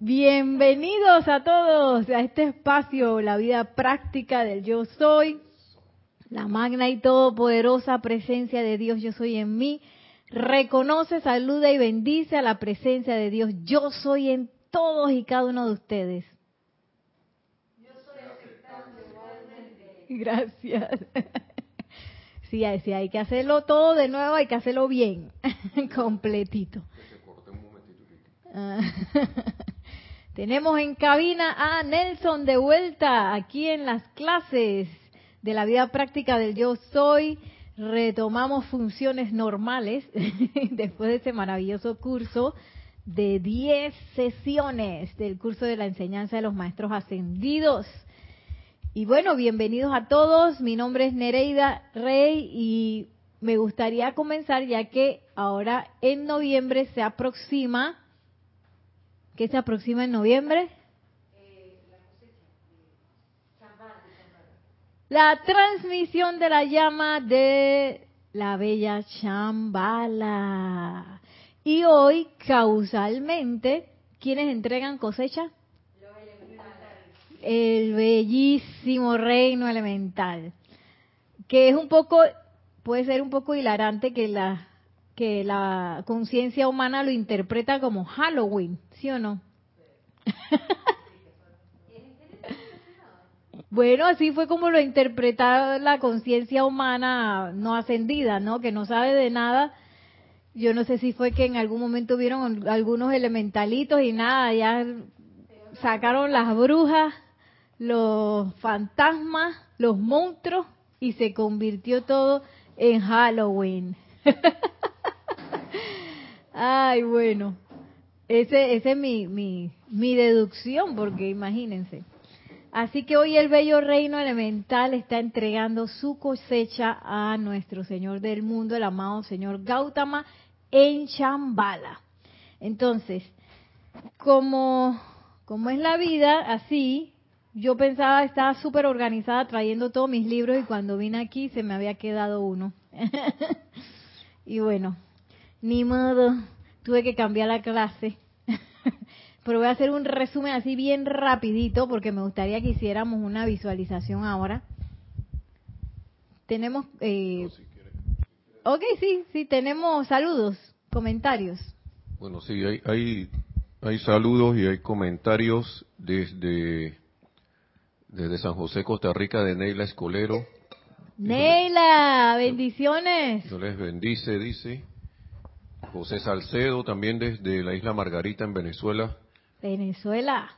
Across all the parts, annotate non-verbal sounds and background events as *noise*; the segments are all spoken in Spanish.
Bienvenidos a todos a este espacio, la vida práctica del yo soy, la magna y todopoderosa presencia de Dios yo soy en mí. Reconoce, saluda y bendice a la presencia de Dios yo soy en todos y cada uno de ustedes. Yo soy igualmente. Gracias. Sí, sí, hay que hacerlo todo de nuevo, hay que hacerlo bien, *laughs* completito. Ah. *laughs* Tenemos en cabina a Nelson de vuelta aquí en las clases de la vida práctica del yo soy. Retomamos funciones normales *laughs* después de ese maravilloso curso de 10 sesiones del curso de la enseñanza de los maestros ascendidos. Y bueno, bienvenidos a todos. Mi nombre es Nereida Rey y me gustaría comenzar ya que ahora en noviembre se aproxima ¿Qué se aproxima en noviembre? La transmisión de la llama de la bella Chambala. Y hoy, causalmente, ¿quiénes entregan cosecha? El bellísimo reino elemental. Que es un poco, puede ser un poco hilarante que la que la conciencia humana lo interpreta como Halloween, ¿sí o no? *laughs* bueno, así fue como lo interpreta la conciencia humana no ascendida, ¿no? Que no sabe de nada. Yo no sé si fue que en algún momento vieron algunos elementalitos y nada, ya sacaron las brujas, los fantasmas, los monstruos y se convirtió todo en Halloween. *laughs* Ay, bueno. Ese, ese es mi, mi, deducción, porque imagínense. Así que hoy el bello reino elemental está entregando su cosecha a nuestro Señor del mundo, el amado Señor Gautama, en Chambala. Entonces, como, como es la vida, así, yo pensaba, estaba súper organizada trayendo todos mis libros y cuando vine aquí se me había quedado uno. *laughs* y bueno, ni modo, tuve que cambiar la clase. *laughs* Pero voy a hacer un resumen así bien rapidito porque me gustaría que hiciéramos una visualización ahora. Tenemos... Eh... Ok, sí, sí, tenemos saludos, comentarios. Bueno, sí, hay, hay, hay saludos y hay comentarios desde, desde San José, Costa Rica, de Neila Escolero. Neila, bendiciones. Dios les bendice, dice. José Salcedo, también desde la isla Margarita en Venezuela. Venezuela.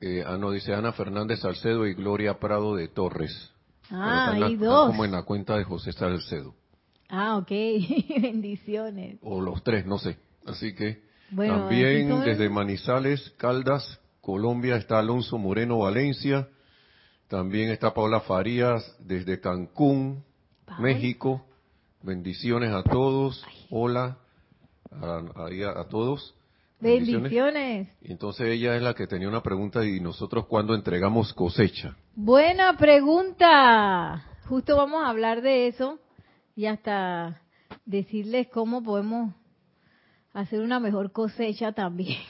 Eh, ah, no, dice Ana Fernández Salcedo y Gloria Prado de Torres. Ah, hay dos. Como en la cuenta de José Salcedo. Ah, ok. *laughs* Bendiciones. O los tres, no sé. Así que también desde Manizales, Caldas, Colombia, está Alonso Moreno Valencia. También está Paula Farías desde Cancún, México. Bendiciones a todos. Hola a, todos. Bendiciones. Entonces ella es la que tenía una pregunta y nosotros cuándo entregamos cosecha. Buena pregunta. Justo vamos a hablar de eso y hasta decirles cómo podemos hacer una mejor cosecha también. *laughs*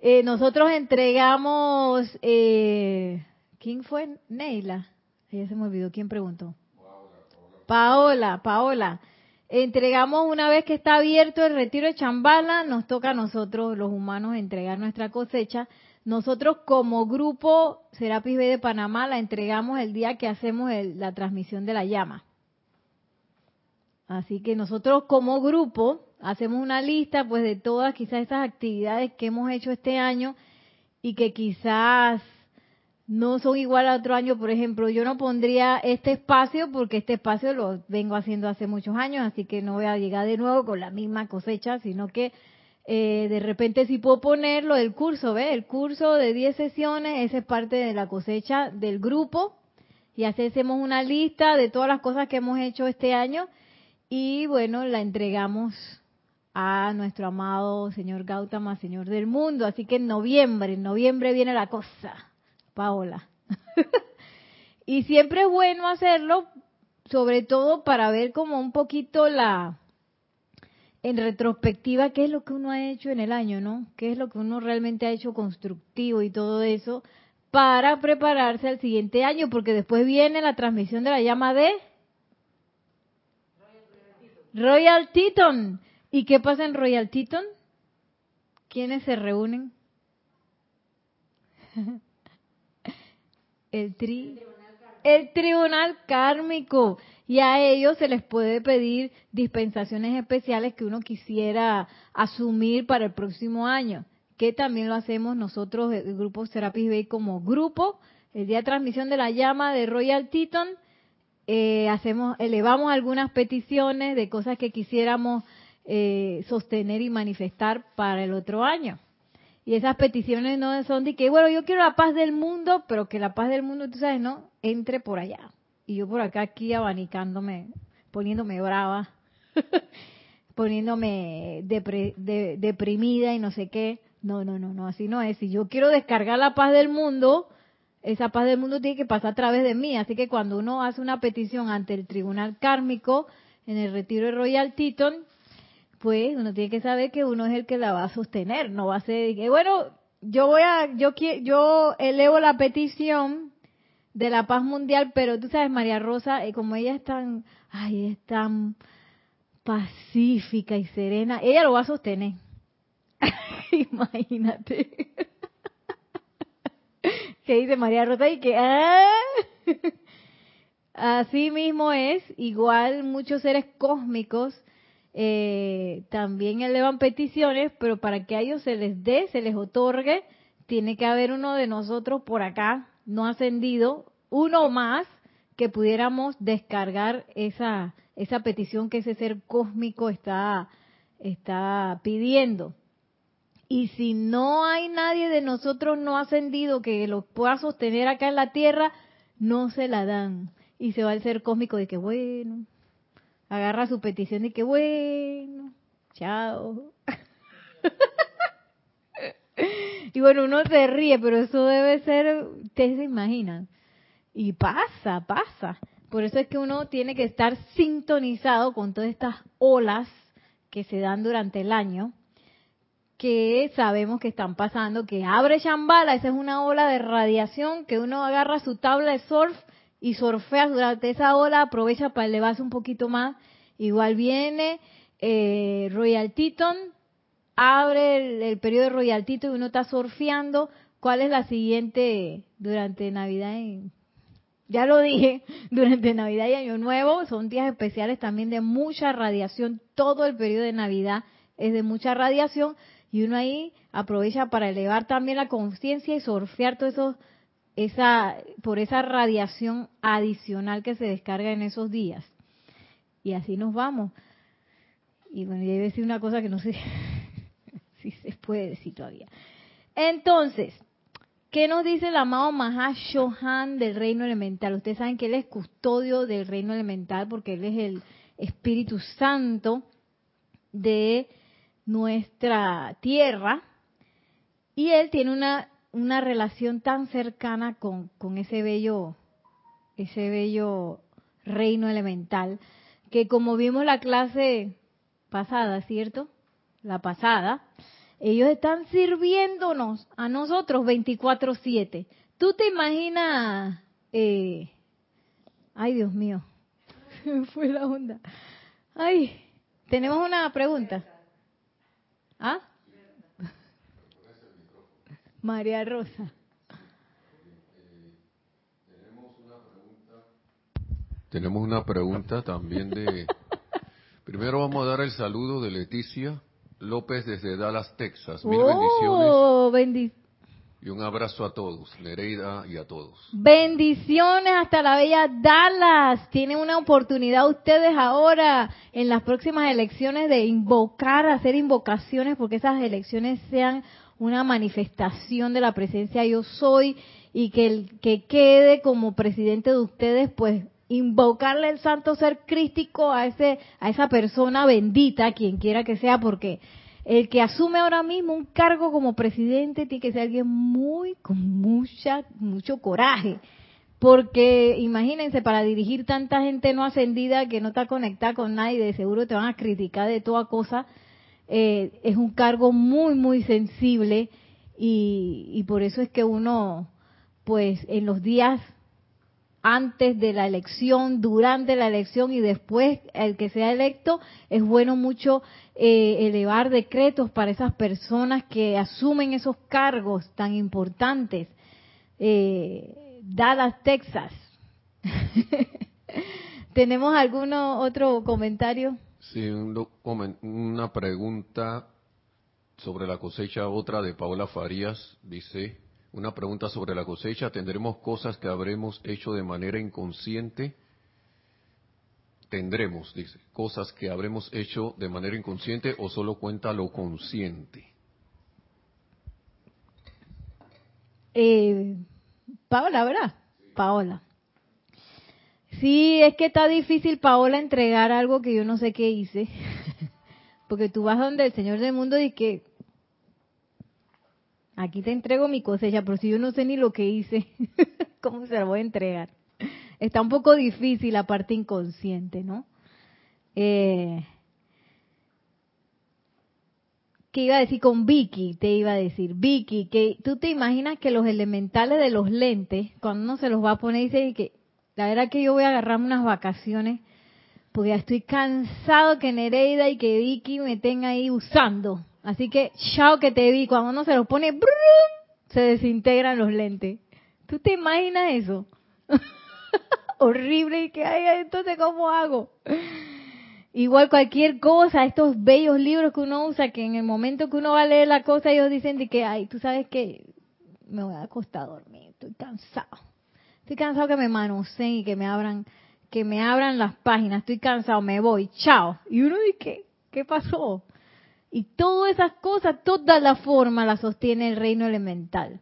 Eh, nosotros entregamos, eh, ¿quién fue? Neila. Ella se me olvidó quién preguntó. Paola, Paola. Entregamos una vez que está abierto el retiro de Chambala, nos toca a nosotros, los humanos, entregar nuestra cosecha. Nosotros como grupo Serapis B de Panamá la entregamos el día que hacemos la transmisión de la llama. Así que nosotros como grupo hacemos una lista pues de todas quizás estas actividades que hemos hecho este año y que quizás no son igual a otro año. Por ejemplo, yo no pondría este espacio porque este espacio lo vengo haciendo hace muchos años, así que no voy a llegar de nuevo con la misma cosecha, sino que eh, de repente sí puedo ponerlo del curso, ¿ve? El curso de 10 sesiones, esa es parte de la cosecha del grupo y hacemos una lista de todas las cosas que hemos hecho este año y bueno, la entregamos a nuestro amado señor Gautama, señor del mundo. Así que en noviembre, en noviembre viene la cosa. Paola. *laughs* y siempre es bueno hacerlo, sobre todo para ver como un poquito la en retrospectiva qué es lo que uno ha hecho en el año, ¿no? ¿Qué es lo que uno realmente ha hecho constructivo y todo eso para prepararse al siguiente año? Porque después viene la transmisión de la llama de Royal Teton. ¿Y qué pasa en Royal Teton? ¿Quiénes se reúnen? *laughs* el tri el tribunal kármico y a ellos se les puede pedir dispensaciones especiales que uno quisiera asumir para el próximo año, que también lo hacemos nosotros, el grupo Serapis Bay, como grupo. El día de transmisión de la llama de Royal Teton, eh, hacemos, elevamos algunas peticiones de cosas que quisiéramos eh, sostener y manifestar para el otro año. Y esas peticiones no son de que, bueno, yo quiero la paz del mundo, pero que la paz del mundo, tú sabes, ¿no? Entre por allá. Y yo por acá aquí abanicándome, poniéndome brava, *laughs* poniéndome deprimida y no sé qué. No, no, no, no, así no es. Si yo quiero descargar la paz del mundo, esa paz del mundo tiene que pasar a través de mí. Así que cuando uno hace una petición ante el tribunal kármico en el retiro de Royal Teton, pues uno tiene que saber que uno es el que la va a sostener, no va a ser que bueno, yo voy a yo yo elevo la petición de la paz mundial, pero tú sabes María Rosa, eh, como ella es tan ay, es tan pacífica y serena, ella lo va a sostener. *laughs* Imagínate. *laughs* ¿Qué dice María Rosa y que ah". *laughs* así mismo es, igual muchos seres cósmicos eh, también elevan peticiones, pero para que a ellos se les dé, se les otorgue, tiene que haber uno de nosotros por acá, no ascendido, uno más que pudiéramos descargar esa, esa petición que ese ser cósmico está, está pidiendo. Y si no hay nadie de nosotros no ascendido que lo pueda sostener acá en la tierra, no se la dan. Y se va el ser cósmico de que, bueno, agarra su petición y que bueno, chao. *laughs* y bueno, uno se ríe, pero eso debe ser, ustedes se imaginan. Y pasa, pasa. Por eso es que uno tiene que estar sintonizado con todas estas olas que se dan durante el año, que sabemos que están pasando, que abre Shambhala, esa es una ola de radiación, que uno agarra su tabla de surf y surfeas durante esa ola, aprovecha para elevarse un poquito más. Igual viene eh, Royal abre el, periodo de Royal Teton y uno está surfeando. ¿Cuál es la siguiente durante Navidad? ya lo dije, *laughs* durante Navidad y Año Nuevo son días especiales también de mucha radiación. Todo el periodo de Navidad es de mucha radiación y uno ahí aprovecha para elevar también la conciencia y surfear todo eso esa, por esa radiación adicional que se descarga en esos días. Y así nos vamos. Y bueno, y a decir una cosa que no sé *laughs* si se puede decir todavía. Entonces, ¿qué nos dice el amado Mahashohan del reino elemental? Ustedes saben que él es custodio del reino elemental porque él es el Espíritu Santo de nuestra tierra. Y él tiene una una relación tan cercana con, con ese bello, ese bello reino elemental, que como vimos la clase pasada, ¿cierto? La pasada, ellos están sirviéndonos a nosotros 24/7. ¿Tú te imaginas? Eh, ay, Dios mío, *laughs* fue la onda. Ay, tenemos una pregunta. ¿Ah? María Rosa. Tenemos una pregunta también de... Primero vamos a dar el saludo de Leticia López desde Dallas, Texas. Mil oh, bendiciones. y un abrazo a todos, Nereida y a todos. Bendiciones hasta la bella Dallas. Tienen una oportunidad ustedes ahora en las próximas elecciones de invocar, hacer invocaciones porque esas elecciones sean una manifestación de la presencia yo soy y que el que quede como presidente de ustedes, pues invocarle el santo ser crístico a ese a esa persona bendita, quien quiera que sea, porque el que asume ahora mismo un cargo como presidente tiene que ser alguien muy con mucha mucho coraje, porque imagínense, para dirigir tanta gente no ascendida que no está conectada con nadie, de seguro te van a criticar de toda cosa, eh, es un cargo muy, muy sensible y, y por eso es que uno, pues en los días antes de la elección, durante la elección y después el que sea electo, es bueno mucho eh, elevar decretos para esas personas que asumen esos cargos tan importantes. Eh, Dallas, Texas. *laughs* ¿Tenemos algún otro comentario? Sí, una pregunta sobre la cosecha, otra de Paola Farías, dice, una pregunta sobre la cosecha. ¿Tendremos cosas que habremos hecho de manera inconsciente? Tendremos, dice, cosas que habremos hecho de manera inconsciente o solo cuenta lo consciente. Eh, Paola, ¿verdad? Paola. Sí, es que está difícil, Paola, entregar algo que yo no sé qué hice. *laughs* Porque tú vas donde el Señor del mundo y que aquí te entrego mi cosecha, pero si yo no sé ni lo que hice, *laughs* ¿cómo se la voy a entregar? Está un poco difícil la parte inconsciente, ¿no? Eh, ¿Qué iba a decir con Vicky? Te iba a decir, Vicky, que tú te imaginas que los elementales de los lentes, cuando uno se los va a poner, dice que la verdad que yo voy a agarrarme unas vacaciones porque ya estoy cansado que Nereida y que Vicky me tenga ahí usando. Así que, chao que te vi, cuando uno se los pone, se desintegran los lentes. ¿Tú te imaginas eso? *laughs* Horrible y que, ay, entonces, ¿cómo hago? Igual cualquier cosa, estos bellos libros que uno usa, que en el momento que uno va a leer la cosa, ellos dicen de que, ay, tú sabes que me voy a acostar a dormir, estoy cansado. Estoy cansado que me manoseen y que me abran, que me abran las páginas, estoy cansado, me voy, chao. Y uno dice, ¿qué, qué pasó? Y todas esas cosas, toda la forma la sostiene el reino elemental.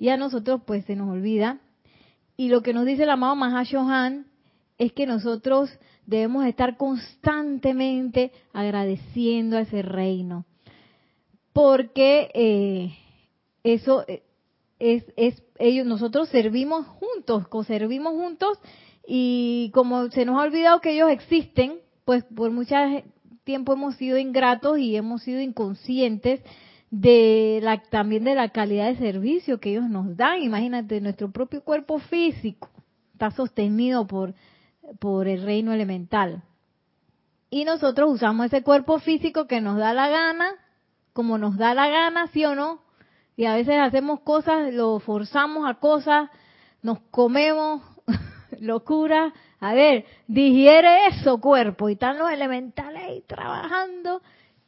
Y a nosotros pues se nos olvida. Y lo que nos dice el amado Mahashohan es que nosotros debemos estar constantemente agradeciendo a ese reino. Porque eh, eso eh, es, es, ellos, nosotros servimos juntos, co-servimos juntos y como se nos ha olvidado que ellos existen, pues por muchas tiempo hemos sido ingratos y hemos sido inconscientes de la, también de la calidad de servicio que ellos nos dan. Imagínate, nuestro propio cuerpo físico está sostenido por, por el reino elemental. Y nosotros usamos ese cuerpo físico que nos da la gana, como nos da la gana, sí o no. Y a veces hacemos cosas, lo forzamos a cosas, nos comemos *laughs* locura. A ver, digiere eso, cuerpo. Y están los elementales ahí trabajando.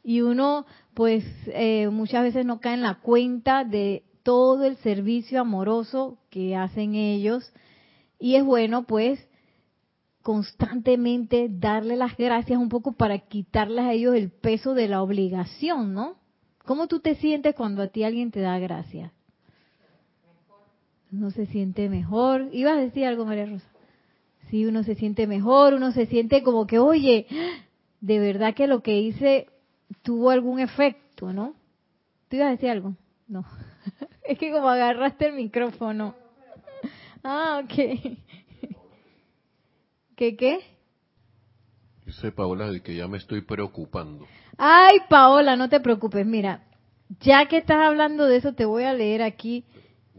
Y uno, pues, eh, muchas veces no cae en la cuenta de todo el servicio amoroso que hacen ellos. Y es bueno, pues, constantemente darle las gracias un poco para quitarles a ellos el peso de la obligación, ¿no? ¿Cómo tú te sientes cuando a ti alguien te da gracias? No se siente mejor. ¿Ibas a decir algo, María Rosa? Sí, uno se siente mejor, uno se siente como que, oye, de verdad que lo que hice tuvo algún efecto, ¿no? ¿Tú ibas a decir algo? No. *laughs* es que como agarraste el micrófono. Ah, ok. *laughs* ¿Qué qué? Dice Paola de que ya me estoy preocupando. Ay, Paola, no te preocupes. Mira, ya que estás hablando de eso, te voy a leer aquí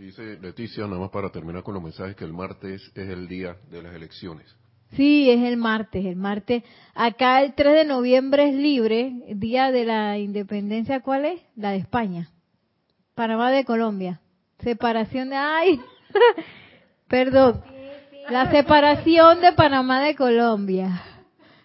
Dice Leticia, nada más para terminar con los mensajes, que el martes es el día de las elecciones. Sí, es el martes, el martes. Acá el 3 de noviembre es libre, día de la independencia, ¿cuál es? La de España. Panamá de Colombia. Separación de... ¡Ay! *laughs* Perdón. La separación de Panamá de Colombia.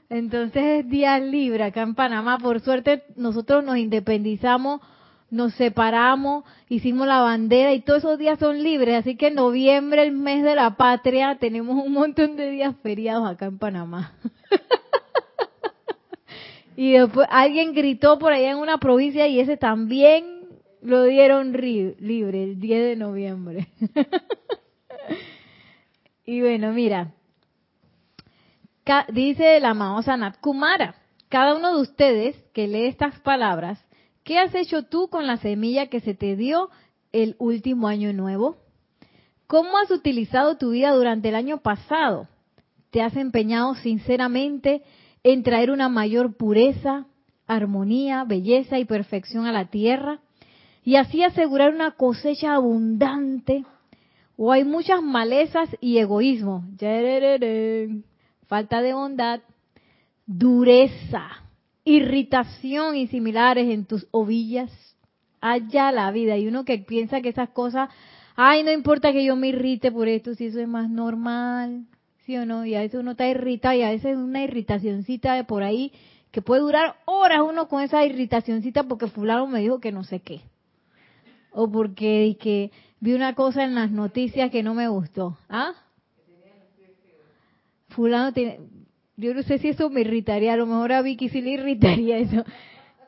Entonces es día libre acá en Panamá. Por suerte nosotros nos independizamos nos separamos, hicimos la bandera y todos esos días son libres, así que en noviembre, el mes de la patria, tenemos un montón de días feriados acá en Panamá. *laughs* y después alguien gritó por allá en una provincia y ese también lo dieron libre el 10 de noviembre. *laughs* y bueno, mira, dice la amado Sanat Kumara, cada uno de ustedes que lee estas palabras ¿Qué has hecho tú con la semilla que se te dio el último año nuevo? ¿Cómo has utilizado tu vida durante el año pasado? ¿Te has empeñado sinceramente en traer una mayor pureza, armonía, belleza y perfección a la tierra? Y así asegurar una cosecha abundante. ¿O hay muchas malezas y egoísmo? Falta de bondad, dureza, irritación y similares en tus ovillas. Allá la vida. Y uno que piensa que esas cosas, ay, no importa que yo me irrite por esto, si eso es más normal. ¿Sí o no? Y a veces uno está irritado y a veces una irritacioncita de por ahí que puede durar horas uno con esa irritacioncita porque fulano me dijo que no sé qué. O porque que vi una cosa en las noticias que no me gustó. ¿Ah? Fulano tiene, yo no sé si eso me irritaría, a lo mejor a Vicky sí le irritaría *laughs* eso.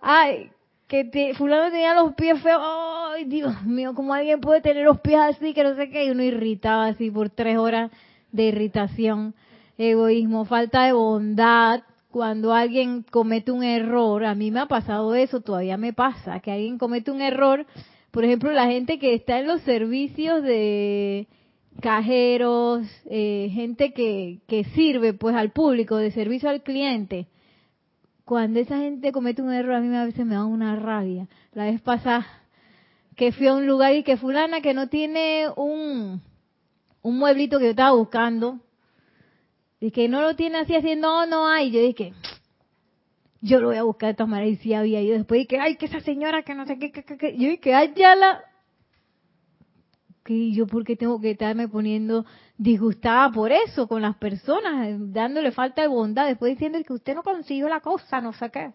Ay, que te, fulano tenía los pies feos, ay Dios mío, ¿cómo alguien puede tener los pies así, que no sé qué, y uno irritaba así por tres horas de irritación, egoísmo, falta de bondad, cuando alguien comete un error, a mí me ha pasado eso, todavía me pasa, que alguien comete un error, por ejemplo, la gente que está en los servicios de cajeros, eh, gente que, que sirve pues al público, de servicio al cliente, cuando esa gente comete un error a mí a veces me da una rabia. La vez pasada que fui a un lugar y que fulana que no tiene un, un mueblito que yo estaba buscando, y que no lo tiene así haciendo, no, no hay. Yo dije, yo lo voy a buscar de todas maneras y sí había. Yo después dije, ay, que esa señora que no sé qué, qué, yo dije, ay, ya la, y yo por qué tengo que estarme poniendo disgustada por eso con las personas, dándole falta de bondad, después diciendo que usted no consiguió la cosa, no sé qué.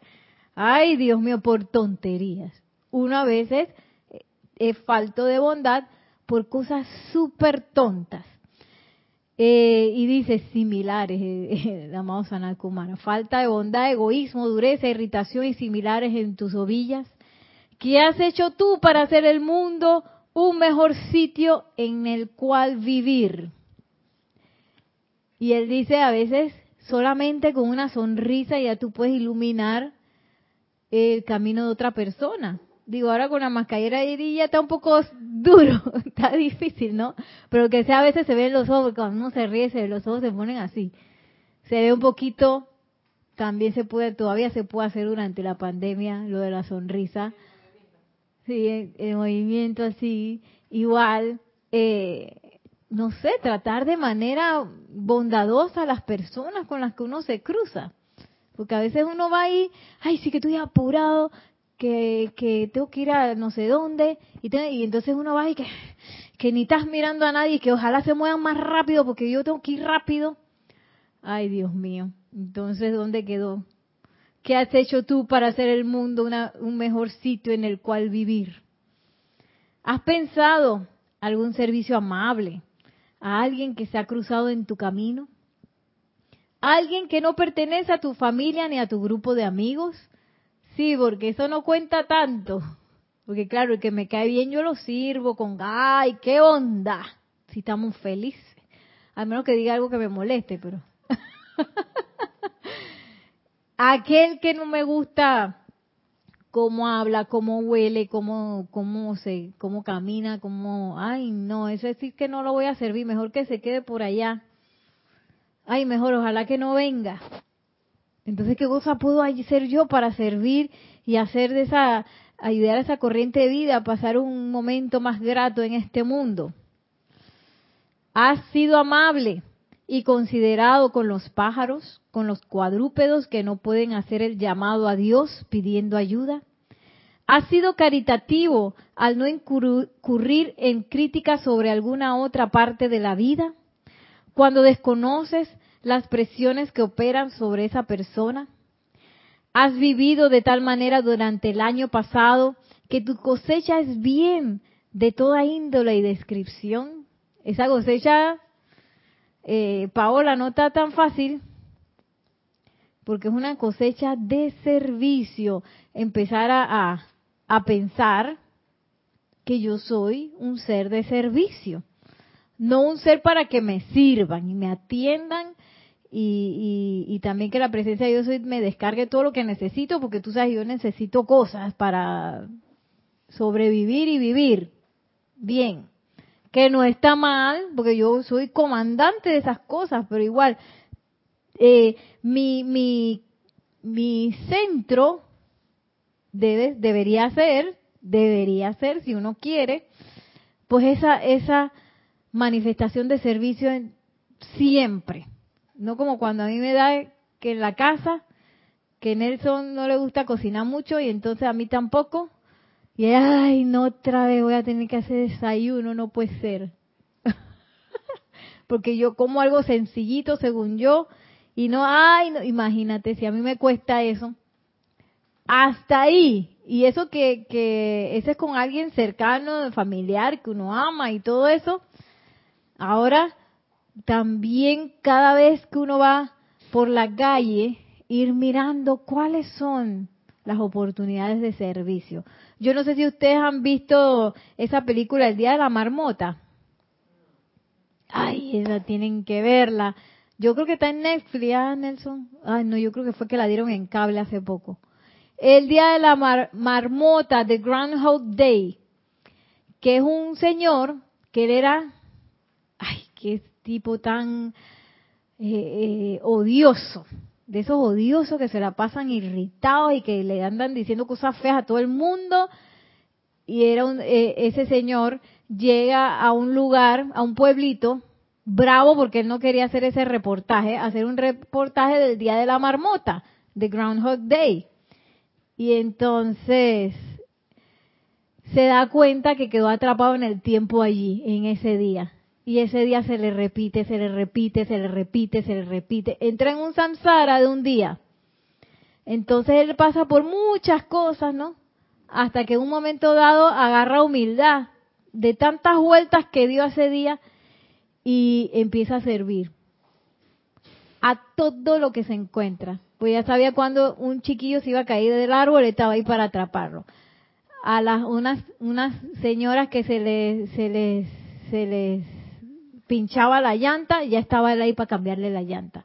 Ay, Dios mío, por tonterías. Uno a veces es falto de bondad por cosas súper tontas. Eh, y dice similares, eh, el amado falta de bondad, egoísmo, dureza, irritación y similares en tus ovillas. ¿Qué has hecho tú para hacer el mundo un mejor sitio en el cual vivir. Y él dice a veces solamente con una sonrisa ya tú puedes iluminar el camino de otra persona. Digo, ahora con la mascarilla ya está un poco duro, *laughs* está difícil, ¿no? Pero que sea a veces se ven los ojos, cuando uno se ríe, se, los ojos se ponen así. Se ve un poquito, también se puede, todavía se puede hacer durante la pandemia lo de la sonrisa sí, el, movimiento así, igual, eh, no sé, tratar de manera bondadosa a las personas con las que uno se cruza. Porque a veces uno va ahí, ay, sí que estoy apurado, que, que tengo que ir a no sé dónde, y, y entonces uno va ahí que, que ni estás mirando a nadie, que ojalá se muevan más rápido porque yo tengo que ir rápido. Ay, Dios mío. Entonces, ¿dónde quedó ¿Qué has hecho tú para hacer el mundo un mejor sitio en el cual vivir? ¿Has pensado algún servicio amable a alguien que se ha cruzado en tu camino? ¿Alguien que no pertenece a tu familia ni a tu grupo de amigos? Sí, porque eso no cuenta tanto. Porque claro, el que me cae bien yo lo sirvo con, ay, qué onda. Si estamos felices. A menos que diga algo que me moleste, pero... *laughs* aquel que no me gusta cómo habla, cómo huele, cómo, cómo se, cómo camina, cómo, ay no, eso es decir que no lo voy a servir, mejor que se quede por allá. Ay, mejor, ojalá que no venga. Entonces, ¿qué cosa puedo hacer yo para servir y hacer de esa, ayudar a esa corriente de vida a pasar un momento más grato en este mundo? Has sido amable y considerado con los pájaros, con los cuadrúpedos que no pueden hacer el llamado a Dios pidiendo ayuda? ¿Has sido caritativo al no incurrir en críticas sobre alguna otra parte de la vida? Cuando desconoces las presiones que operan sobre esa persona? ¿Has vivido de tal manera durante el año pasado que tu cosecha es bien de toda índole y descripción? Esa cosecha eh, Paola, no está tan fácil porque es una cosecha de servicio. Empezar a, a, pensar que yo soy un ser de servicio, no un ser para que me sirvan y me atiendan y, y, también que la presencia de Dios me descargue todo lo que necesito, porque tú sabes, yo necesito cosas para sobrevivir y vivir bien que no está mal, porque yo soy comandante de esas cosas, pero igual, eh, mi, mi, mi centro debe, debería ser, debería ser, si uno quiere, pues esa, esa manifestación de servicio siempre. No como cuando a mí me da que en la casa, que Nelson no le gusta cocinar mucho y entonces a mí tampoco, y ay, no otra vez voy a tener que hacer desayuno, no puede ser. *laughs* Porque yo como algo sencillito según yo y no, ay, no, imagínate, si a mí me cuesta eso. Hasta ahí. Y eso que, que ese es con alguien cercano, familiar, que uno ama y todo eso. Ahora, también cada vez que uno va por la calle, ir mirando cuáles son las oportunidades de servicio. Yo no sé si ustedes han visto esa película El Día de la Marmota. Ay, esa tienen que verla. Yo creo que está en Netflix, ¿ah, Nelson? Ay, no, yo creo que fue que la dieron en cable hace poco. El Día de la Marmota, The Groundhog Day, que es un señor que él era, ay, qué tipo tan eh, eh, odioso de esos odiosos que se la pasan irritados y que le andan diciendo cosas feas a todo el mundo. Y era un, eh, ese señor llega a un lugar, a un pueblito, bravo porque él no quería hacer ese reportaje, hacer un reportaje del Día de la Marmota, de Groundhog Day. Y entonces se da cuenta que quedó atrapado en el tiempo allí, en ese día. Y ese día se le repite, se le repite, se le repite, se le repite. Entra en un samsara de un día. Entonces él pasa por muchas cosas, ¿no? Hasta que en un momento dado agarra humildad de tantas vueltas que dio ese día y empieza a servir a todo lo que se encuentra. Pues ya sabía cuando un chiquillo se iba a caer del árbol, estaba ahí para atraparlo. A las unas unas señoras que se les se les se les pinchaba la llanta, ya estaba él ahí para cambiarle la llanta.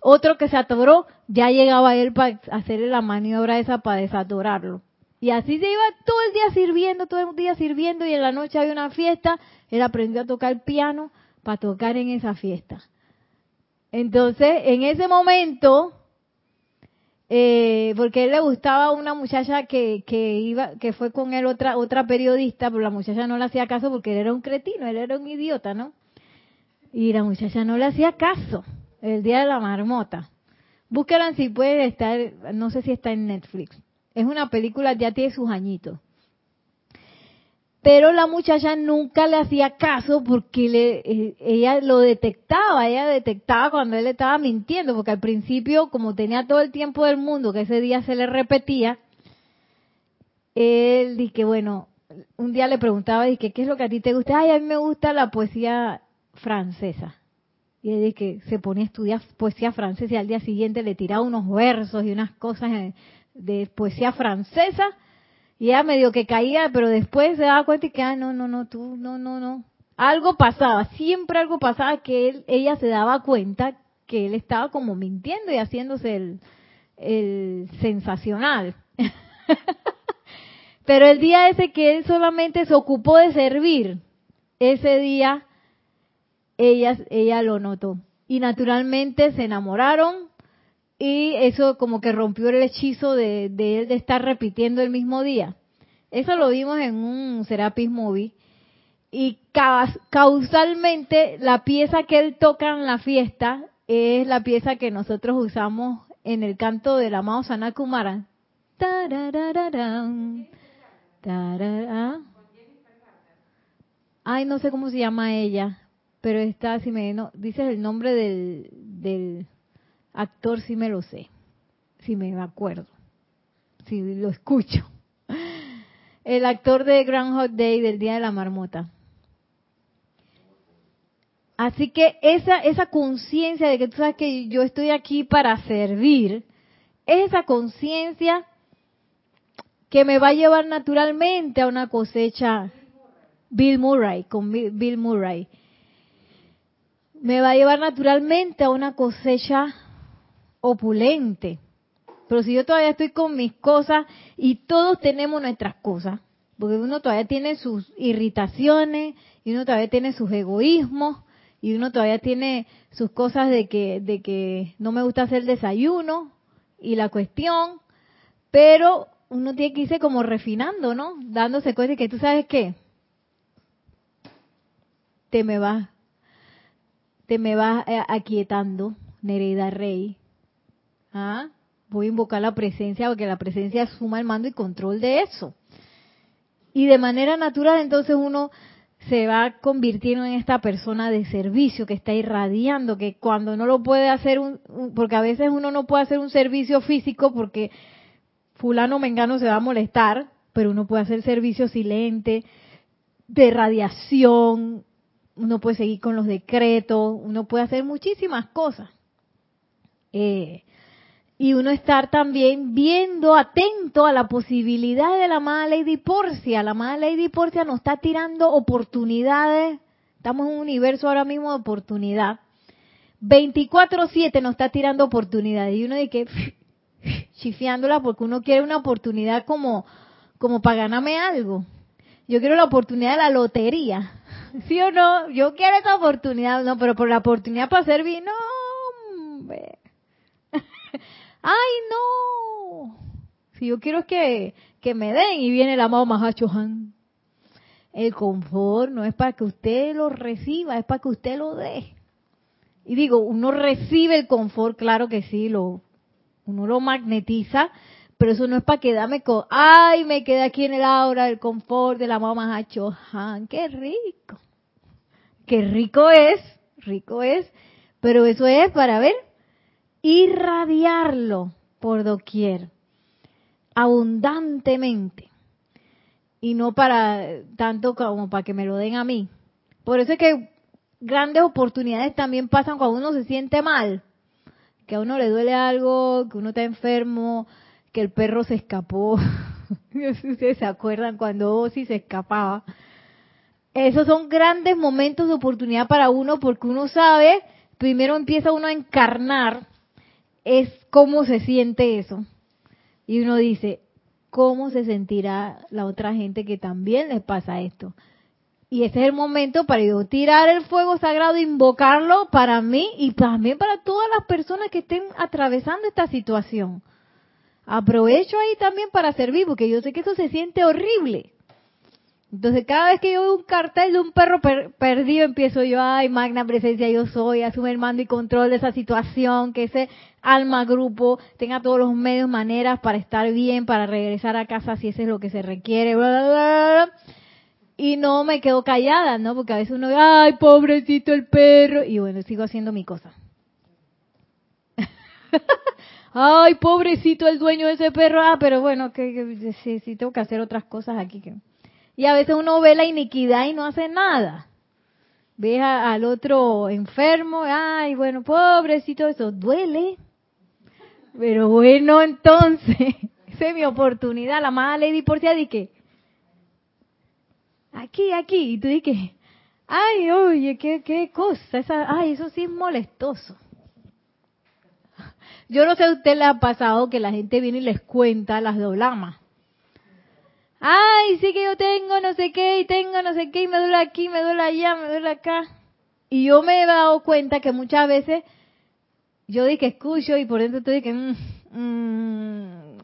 Otro que se atoró, ya llegaba él para hacerle la maniobra esa para desatorarlo. Y así se iba todo el día sirviendo, todo el día sirviendo y en la noche había una fiesta, él aprendió a tocar piano para tocar en esa fiesta. Entonces, en ese momento, eh, porque él le gustaba una muchacha que, que iba, que fue con él otra, otra periodista, pero la muchacha no le hacía caso porque él era un cretino, él era un idiota, ¿no? Y la muchacha no le hacía caso. El día de la marmota. Búsquela si puede estar, no sé si está en Netflix. Es una película, ya tiene sus añitos. Pero la muchacha nunca le hacía caso porque le, eh, ella lo detectaba, ella detectaba cuando él estaba mintiendo, porque al principio, como tenía todo el tiempo del mundo, que ese día se le repetía, él dije, bueno, un día le preguntaba, dije, ¿qué es lo que a ti te gusta? Ay, a mí me gusta la poesía francesa. Y él que se ponía a estudiar poesía francesa y al día siguiente le tiraba unos versos y unas cosas de poesía francesa y ella medio que caía, pero después se daba cuenta y que, ah, no, no, no, tú, no, no, no. Algo pasaba, siempre algo pasaba que él, ella se daba cuenta que él estaba como mintiendo y haciéndose el, el sensacional. *laughs* pero el día ese que él solamente se ocupó de servir, ese día ella, ella lo notó. Y naturalmente se enamoraron y eso como que rompió el hechizo de, de él de estar repitiendo el mismo día. Eso lo vimos en un Serapis Movie. Y causalmente la pieza que él toca en la fiesta es la pieza que nosotros usamos en el canto del amado Sanakumara. Ay, no sé cómo se llama ella, pero está, si me no, dices el nombre del, del actor, si me lo sé, si me acuerdo, si lo escucho. *laughs* El actor de Groundhog Day del Día de la Marmota. Así que esa, esa conciencia de que tú sabes que yo estoy aquí para servir, es esa conciencia que me va a llevar naturalmente a una cosecha. Bill Murray, con Bill Murray me va a llevar naturalmente a una cosecha opulente. Pero si yo todavía estoy con mis cosas y todos tenemos nuestras cosas, porque uno todavía tiene sus irritaciones y uno todavía tiene sus egoísmos y uno todavía tiene sus cosas de que de que no me gusta hacer desayuno y la cuestión, pero uno tiene que irse como refinando, ¿no? Dándose cuenta de que tú sabes qué, te me vas, te me vas eh, aquietando, Nereida Rey. ¿Ah? Voy a invocar la presencia porque la presencia suma el mando y control de eso. Y de manera natural entonces uno se va convirtiendo en esta persona de servicio que está irradiando, que cuando no lo puede hacer, un, porque a veces uno no puede hacer un servicio físico porque fulano mengano se va a molestar, pero uno puede hacer servicio silente, de radiación, uno puede seguir con los decretos, uno puede hacer muchísimas cosas. Eh, y uno estar también viendo, atento a la posibilidad de la amada Lady Porcia. La amada Lady Porcia nos está tirando oportunidades. Estamos en un universo ahora mismo de oportunidad. 24-7 nos está tirando oportunidades. Y uno dice que *laughs* chifiándola porque uno quiere una oportunidad como, como para ganarme algo. Yo quiero la oportunidad de la lotería. ¿Sí o no? Yo quiero esa oportunidad. No, pero por la oportunidad para servir, no. *laughs* ¡Ay, no! Si yo quiero que, que me den y viene el amado Mahachohan. El confort no es para que usted lo reciba, es para que usted lo dé. Y digo, uno recibe el confort, claro que sí, lo, uno lo magnetiza, pero eso no es para quedarme con, ay, me queda aquí en el aura el confort del amado Mahachohan. ¡Qué rico! ¡Qué rico es! Rico es, pero eso es para ver irradiarlo por doquier, abundantemente, y no para tanto como para que me lo den a mí. Por eso es que grandes oportunidades también pasan cuando uno se siente mal, que a uno le duele algo, que uno está enfermo, que el perro se escapó. *laughs* No sé si ustedes se acuerdan cuando Ozzy se escapaba. Esos son grandes momentos de oportunidad para uno porque uno sabe, primero empieza uno a encarnar es cómo se siente eso. Y uno dice, ¿cómo se sentirá la otra gente que también les pasa esto? Y ese es el momento para yo tirar el fuego sagrado, invocarlo para mí y también para todas las personas que estén atravesando esta situación. Aprovecho ahí también para servir, porque yo sé que eso se siente horrible. Entonces, cada vez que yo veo un cartel de un perro perdido, empiezo yo, ay, magna presencia, yo soy, asume el mando y control de esa situación, que ese alma grupo tenga todos los medios, maneras para estar bien, para regresar a casa si ese es lo que se requiere, bla, bla, bla, Y no me quedo callada, ¿no? Porque a veces uno, ay, pobrecito el perro, y bueno, sigo haciendo mi cosa. *laughs* ay, pobrecito el dueño de ese perro, ah, pero bueno, que, sí, sí, tengo que hacer otras cosas aquí que y a veces uno ve la iniquidad y no hace nada. Ve al otro enfermo, ay, bueno, pobrecito, eso duele. Pero bueno, entonces, *laughs* esa es mi oportunidad. La mala Lady Porcia que aquí, aquí. Y tú dices, ay, oye, qué, qué cosa. Esa, ay, eso sí es molestoso. Yo no sé a usted le ha pasado que la gente viene y les cuenta las doblamas ay, sí que yo tengo no sé qué y tengo no sé qué y me duele aquí, me duele allá, me duele acá. Y yo me he dado cuenta que muchas veces yo di que escucho y por dentro estoy que mm, mm,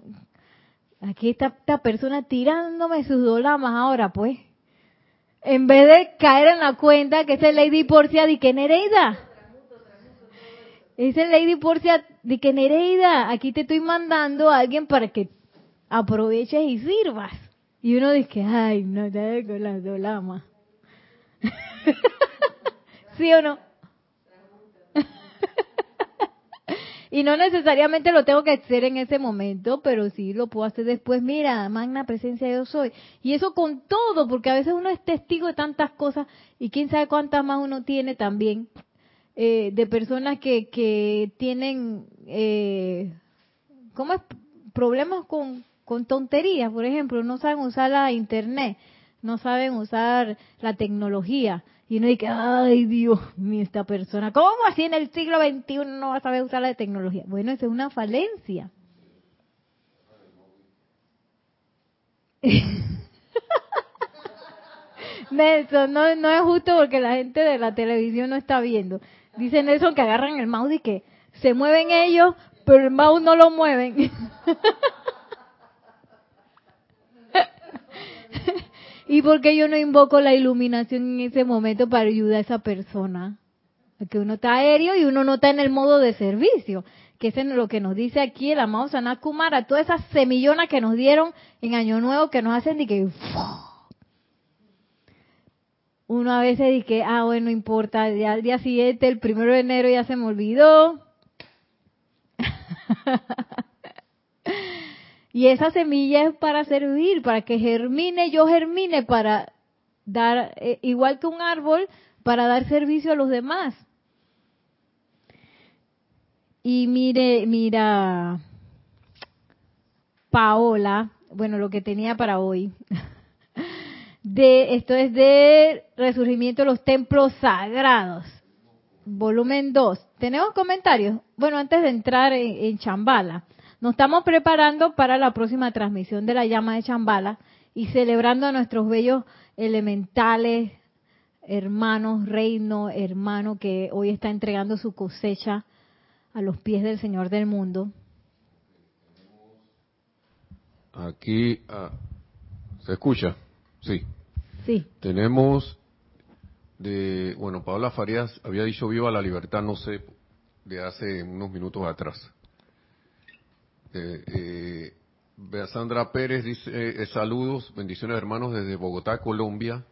aquí está esta persona tirándome sus dolamas ahora, pues. En vez de caer en la cuenta que es el Lady Porcia de que Nereida. Es el Lady Porcia de que Nereida, aquí te estoy mandando a alguien para que aproveches y sirvas. Y uno dice, ay, no te con las dolamas. *laughs* ¿Sí o no? *laughs* y no necesariamente lo tengo que hacer en ese momento, pero sí lo puedo hacer después. Mira, magna presencia yo soy. Y eso con todo, porque a veces uno es testigo de tantas cosas y quién sabe cuántas más uno tiene también. Eh, de personas que, que tienen, eh, ¿cómo es? Problemas con, con tonterías, por ejemplo, no saben usar la internet, no saben usar la tecnología. Y uno dice, ay Dios mío, esta persona, ¿cómo así en el siglo XXI no va a saber usar la tecnología? Bueno, esa es una falencia. *laughs* Nelson, no, no es justo porque la gente de la televisión no está viendo. Dice Nelson que agarran el mouse y que se mueven ellos, pero el mouse no lo mueven. *laughs* ¿Y por qué yo no invoco la iluminación en ese momento para ayudar a esa persona? Porque uno está aéreo y uno no está en el modo de servicio. Que es lo que nos dice aquí el amado Sanat Kumara. Todas esas semillonas que nos dieron en Año Nuevo que nos hacen de que... Uno a veces dice que, ah, bueno, no importa, ya al día siguiente, el primero de enero ya se me olvidó. *laughs* Y esa semilla es para servir, para que germine, yo germine, para dar, eh, igual que un árbol, para dar servicio a los demás. Y mire, mira, Paola, bueno, lo que tenía para hoy. *laughs* De, esto es de Resurgimiento de los Templos Sagrados, volumen 2. ¿Tenemos comentarios? Bueno, antes de entrar en Chambala. Nos estamos preparando para la próxima transmisión de la llama de Chambala y celebrando a nuestros bellos elementales, hermanos, reino, hermano, que hoy está entregando su cosecha a los pies del Señor del mundo. Aquí, ah, ¿se escucha? Sí. Sí. Tenemos de, bueno, Paola Farías había dicho viva la libertad, no sé, de hace unos minutos atrás. Eh, eh, Sandra Pérez dice eh, saludos, bendiciones hermanos desde Bogotá, Colombia.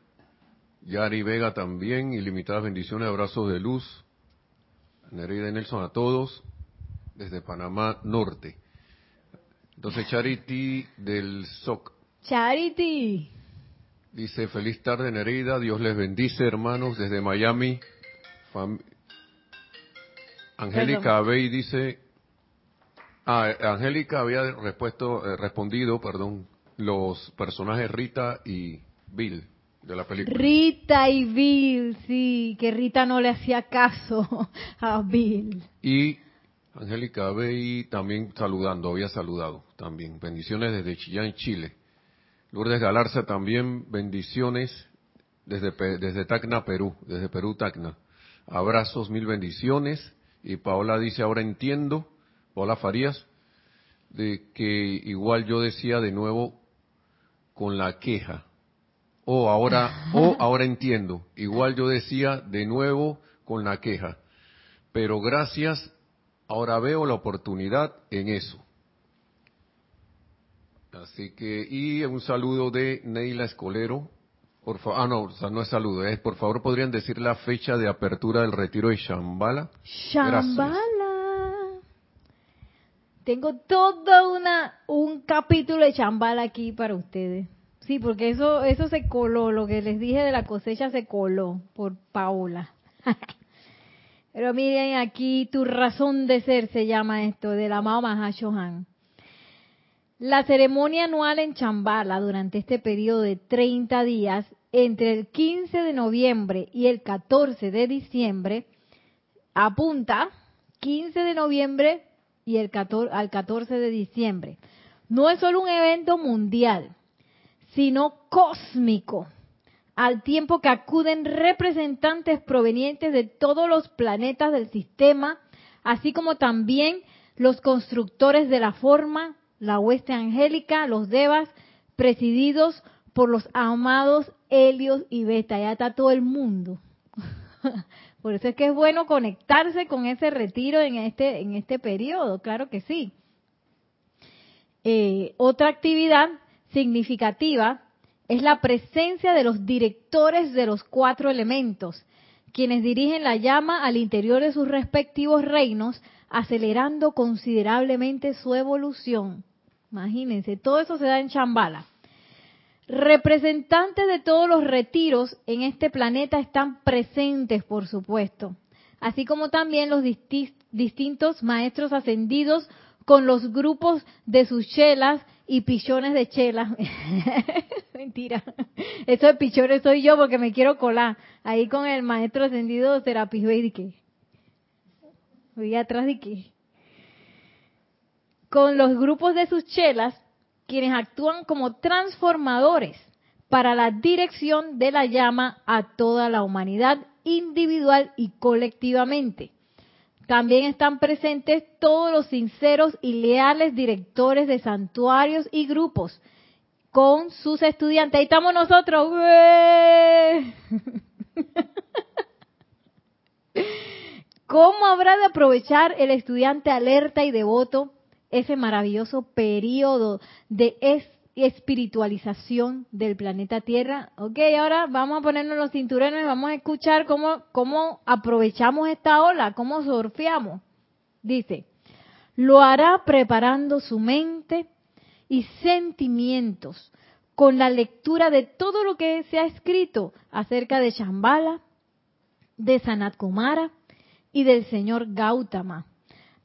Yari Vega también, ilimitadas bendiciones, abrazos de luz. Nereida Nelson a todos, desde Panamá Norte. Entonces Charity del SOC. Charity. Dice, feliz tarde Nereida, Dios les bendice hermanos desde Miami. Angélica Abey dice, Ah, Angélica había respuesto, eh, respondido, perdón, los personajes Rita y Bill de la película. Rita y Bill, sí, que Rita no le hacía caso *laughs* a Bill. Y Angélica Bey también saludando, había saludado también. Bendiciones desde Chillán, Chile. Lourdes Galarza también, bendiciones desde, desde Tacna, Perú, desde Perú, Tacna. Abrazos, mil bendiciones. Y Paola dice, ahora entiendo Hola Farías, de que igual yo decía de nuevo con la queja. O ahora, o *laughs* ahora entiendo. Igual yo decía de nuevo con la queja. Pero gracias, ahora veo la oportunidad en eso. Así que, y un saludo de Neila Escolero. Por favor, ah, no, no es saludo, es por favor podrían decir la fecha de apertura del retiro de Shambhala. Shambhala. Tengo todo una, un capítulo de chambala aquí para ustedes. Sí, porque eso, eso se coló, lo que les dije de la cosecha se coló por Paola. *laughs* Pero miren aquí, tu razón de ser se llama esto, del amado Mahashohan. La ceremonia anual en Chambala durante este periodo de 30 días, entre el 15 de noviembre y el 14 de diciembre, apunta 15 de noviembre y el 14, al 14 de diciembre. No es solo un evento mundial, sino cósmico, al tiempo que acuden representantes provenientes de todos los planetas del sistema, así como también los constructores de la forma, la hueste angélica, los devas, presididos por los amados Helios y Beta. Ya está todo el mundo. *laughs* Por eso es que es bueno conectarse con ese retiro en este, en este periodo, claro que sí. Eh, otra actividad significativa es la presencia de los directores de los cuatro elementos, quienes dirigen la llama al interior de sus respectivos reinos, acelerando considerablemente su evolución. Imagínense, todo eso se da en Chambala. Representantes de todos los retiros en este planeta están presentes, por supuesto, así como también los distintos maestros ascendidos con los grupos de sus chelas y pichones de chelas. *laughs* Mentira. Eso de pichones soy yo porque me quiero colar. Ahí con el maestro ascendido Serapis voy atrás de qué. Con los grupos de sus chelas quienes actúan como transformadores para la dirección de la llama a toda la humanidad individual y colectivamente. También están presentes todos los sinceros y leales directores de santuarios y grupos con sus estudiantes. Ahí estamos nosotros. *laughs* ¿Cómo habrá de aprovechar el estudiante alerta y devoto ese maravilloso periodo de espiritualización del planeta Tierra? Ok, ahora vamos a ponernos los cinturones y vamos a escuchar cómo, cómo aprovechamos esta ola, cómo surfeamos. Dice, lo hará preparando su mente y sentimientos con la lectura de todo lo que se ha escrito acerca de Shambhala, de Sanat Kumara, y del señor Gautama,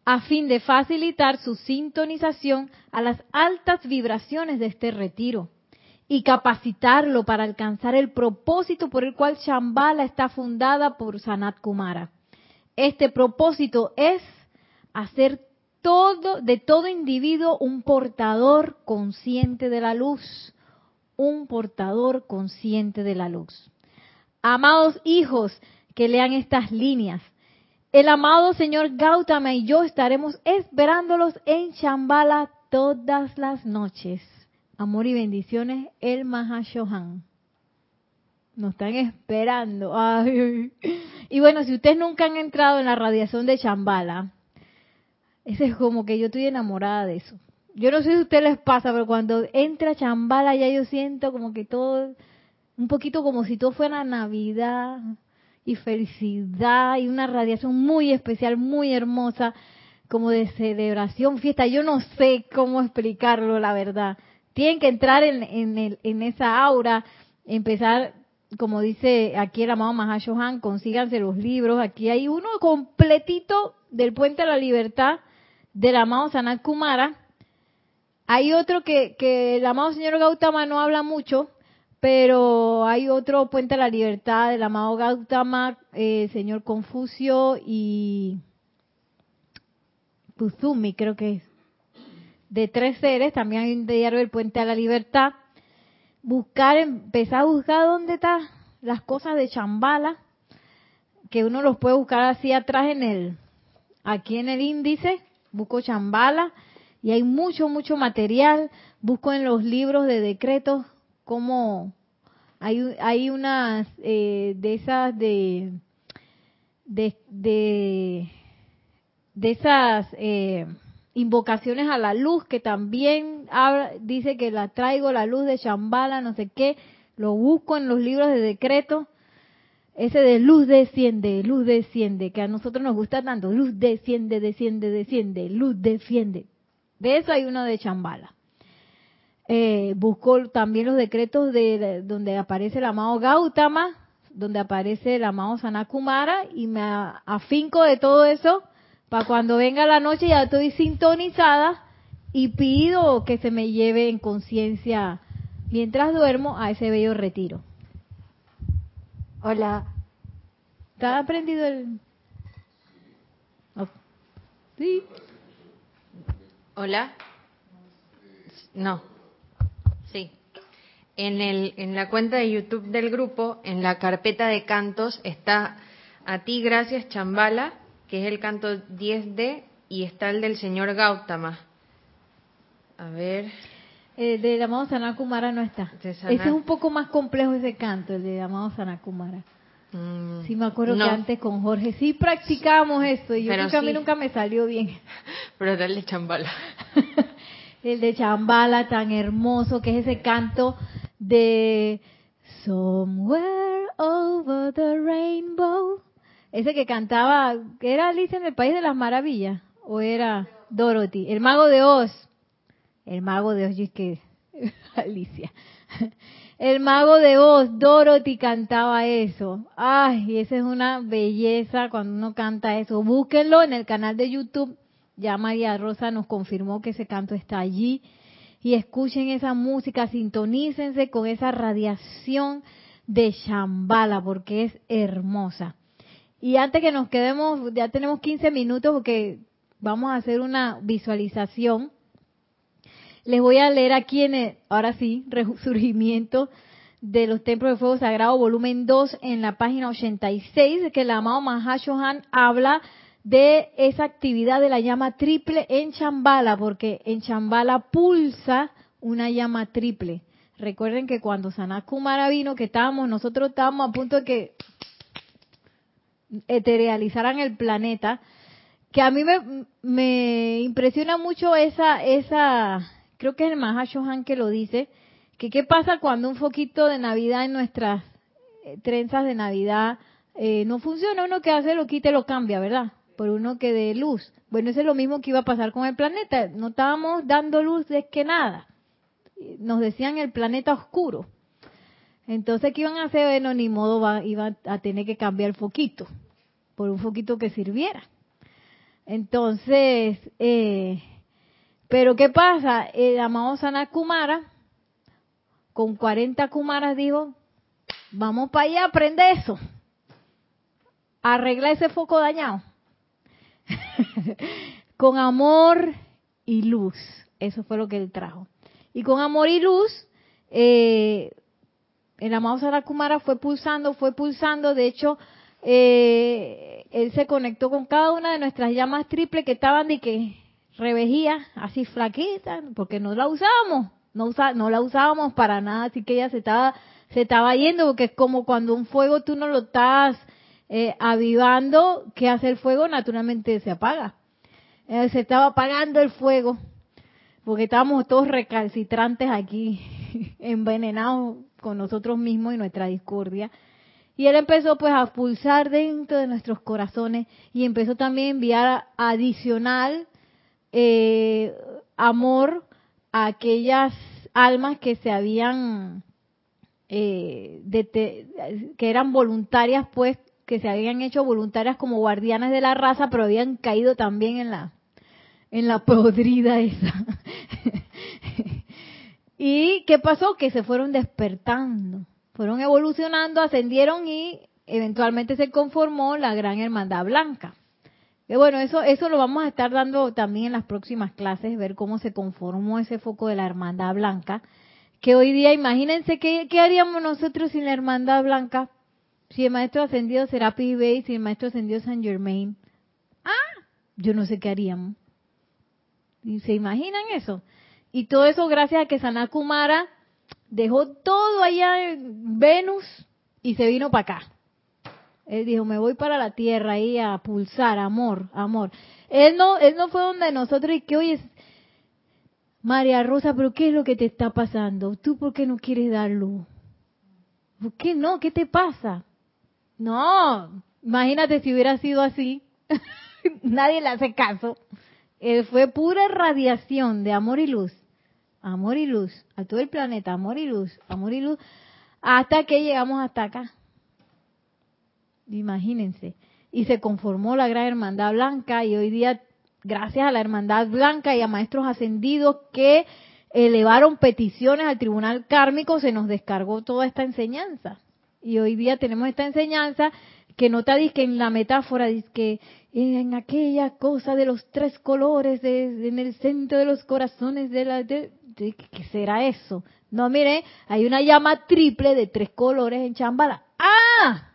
a fin de facilitar su sintonización a las altas vibraciones de este retiro y capacitarlo para alcanzar el propósito por el cual Shambhala está fundada por Sanat Kumara. Este propósito es hacer de todo individuo un portador consciente de la luz, un portador consciente de la luz. Amados hijos que lean estas líneas, el amado señor Gautama y yo estaremos esperándolos en Chambala todas las noches. Amor y bendiciones, el Mahashohan. Nos están esperando. Y bueno, si ustedes nunca han entrado en la radiación de Chambala, ese es como que yo estoy enamorada de eso. Yo no sé si a ustedes les pasa, pero cuando entra Chambala ya yo siento como que todo, un poquito como si todo fuera Navidad y felicidad y una radiación muy especial, muy hermosa, como de celebración, fiesta. Yo no sé cómo explicarlo, la verdad. Tienen que entrar en, en, en esa aura, empezar, como dice aquí el amado Mahashohan, consíganse los libros. Aquí hay uno completito del Puente a la Libertad del amado Sanat Kumara. Hay otro que, que el amado señor Gautama no habla mucho, pero hay otro Puente a la Libertad del amado Gautama, eh, señor Confucio y Puzumi, creo que es. De tres seres, también hay un diario del Puente a la Libertad. Buscar, empezar a buscar dónde están las cosas de Chambala, que uno los puede buscar así atrás en el, aquí en el índice, busco Chambala, y hay mucho, mucho material. Busco en los libros de decretos como hay, hay unas eh, de esas de, de, de, esas eh, invocaciones a la luz que también dice que la traigo la luz de Shambhala, no sé qué, lo busco en los libros de decreto, ese de luz desciende, luz desciende, que a nosotros nos gusta tanto, luz desciende, desciende, desciende, luz defiende. De eso hay uno de Shambhala eh, busco también los decretos de donde aparece el amado Gautama, donde aparece el amado Sanakumara y me afinco de todo eso para cuando venga la noche ya estoy sintonizada y pido que se me lleve en conciencia mientras duermo a ese bello retiro. Hola. ¿Está aprendido el...? Sí. Hola. No. Sí. En, el, en la cuenta de YouTube del grupo, en la carpeta de cantos, está A ti gracias Chambala, que es el canto 10D, y está el del señor Gautama. A ver. El de amado Sanakumara no está. Ese es un poco más complejo ese canto, el de amado Sanakumara. Mm, sí, me acuerdo que antes con Jorge sí practicábamos esto y yo que a mí nunca me salió bien. *laughs* Pero dale chambala. *laughs* el de Chambala tan hermoso, que es ese canto de Somewhere Over the Rainbow. Ese que cantaba, ¿era Alicia en el País de las Maravillas? ¿O era Dorothy? El Mago de Oz. El Mago de Oz, y es que *laughs* Alicia. El Mago de Oz, Dorothy cantaba eso. Ay, esa es una belleza cuando uno canta eso. Búsquenlo en el canal de YouTube ya María Rosa nos confirmó que ese canto está allí. Y escuchen esa música, sintonícense con esa radiación de Shambhala, porque es hermosa. Y antes que nos quedemos, ya tenemos 15 minutos porque vamos a hacer una visualización. Les voy a leer aquí en el, ahora sí, *laughs* resurgimiento de los Templos de Fuego Sagrado, volumen 2, en la página 86, que el amado Mahashohan habla de esa actividad de la llama triple en Chambala, porque en Chambala pulsa una llama triple. Recuerden que cuando Sanat Kumara vino, que estábamos, nosotros estábamos a punto de que eterealizaran el planeta, que a mí me, me impresiona mucho esa, esa, creo que es el Mahashohan que lo dice, que qué pasa cuando un foquito de Navidad en nuestras eh, trenzas de Navidad eh, no funciona, uno que hace lo quita y lo cambia, ¿verdad? Por uno que dé luz. Bueno, eso es lo mismo que iba a pasar con el planeta. No estábamos dando luz de que nada. Nos decían el planeta oscuro. Entonces, ¿qué iban a hacer? Bueno, ni modo, va, iban a tener que cambiar el foquito por un foquito que sirviera. Entonces, eh, pero ¿qué pasa? El amado Kumara con 40 Kumaras dijo, vamos para allá, aprende eso. Arregla ese foco dañado. *laughs* con amor y luz. Eso fue lo que él trajo. Y con amor y luz, eh, el amado Kumara fue pulsando, fue pulsando. De hecho, eh, él se conectó con cada una de nuestras llamas triple que estaban de que revejía, así flaquita, porque no la usábamos no, no la usábamos para nada, así que ella se estaba, se estaba yendo, porque es como cuando un fuego tú no lo estás eh, avivando, ¿qué hace el fuego? Naturalmente se apaga. Eh, se estaba apagando el fuego, porque estábamos todos recalcitrantes aquí, *laughs* envenenados con nosotros mismos y nuestra discordia. Y él empezó pues a pulsar dentro de nuestros corazones y empezó también a enviar adicional eh, amor a aquellas almas que se habían, que eran voluntarias, pues, que se habían hecho voluntarias como guardianes de la raza, pero habían caído también en la, en la podrida esa. *laughs* ¿Y qué pasó? Que se fueron despertando, fueron evolucionando, ascendieron y eventualmente se conformó la Gran Hermandad Blanca bueno, eso, eso lo vamos a estar dando también en las próximas clases, ver cómo se conformó ese foco de la Hermandad Blanca. Que hoy día, imagínense qué, haríamos nosotros sin la Hermandad Blanca, si el Maestro Ascendido será Bay, si el Maestro Ascendido San Germain. Ah, yo no sé qué haríamos. ¿Y se imaginan eso? Y todo eso gracias a que Sanakumara dejó todo allá en Venus y se vino para acá. Él dijo, me voy para la tierra ahí a pulsar amor, amor. Él no, él no fue donde nosotros y que, oye, María Rosa, pero ¿qué es lo que te está pasando? ¿Tú por qué no quieres dar luz? ¿Por qué no? ¿Qué te pasa? No, imagínate si hubiera sido así. *laughs* Nadie le hace caso. Él fue pura radiación de amor y luz. Amor y luz. A todo el planeta, amor y luz, amor y luz. Hasta que llegamos hasta acá. Imagínense. Y se conformó la Gran Hermandad Blanca y hoy día, gracias a la Hermandad Blanca y a maestros ascendidos que elevaron peticiones al Tribunal Kármico, se nos descargó toda esta enseñanza. Y hoy día tenemos esta enseñanza que no te que en la metáfora, que en aquella cosa de los tres colores en el centro de los corazones de la... De, ¿Qué será eso? No, mire, hay una llama triple de tres colores en Chambala. ¡Ah!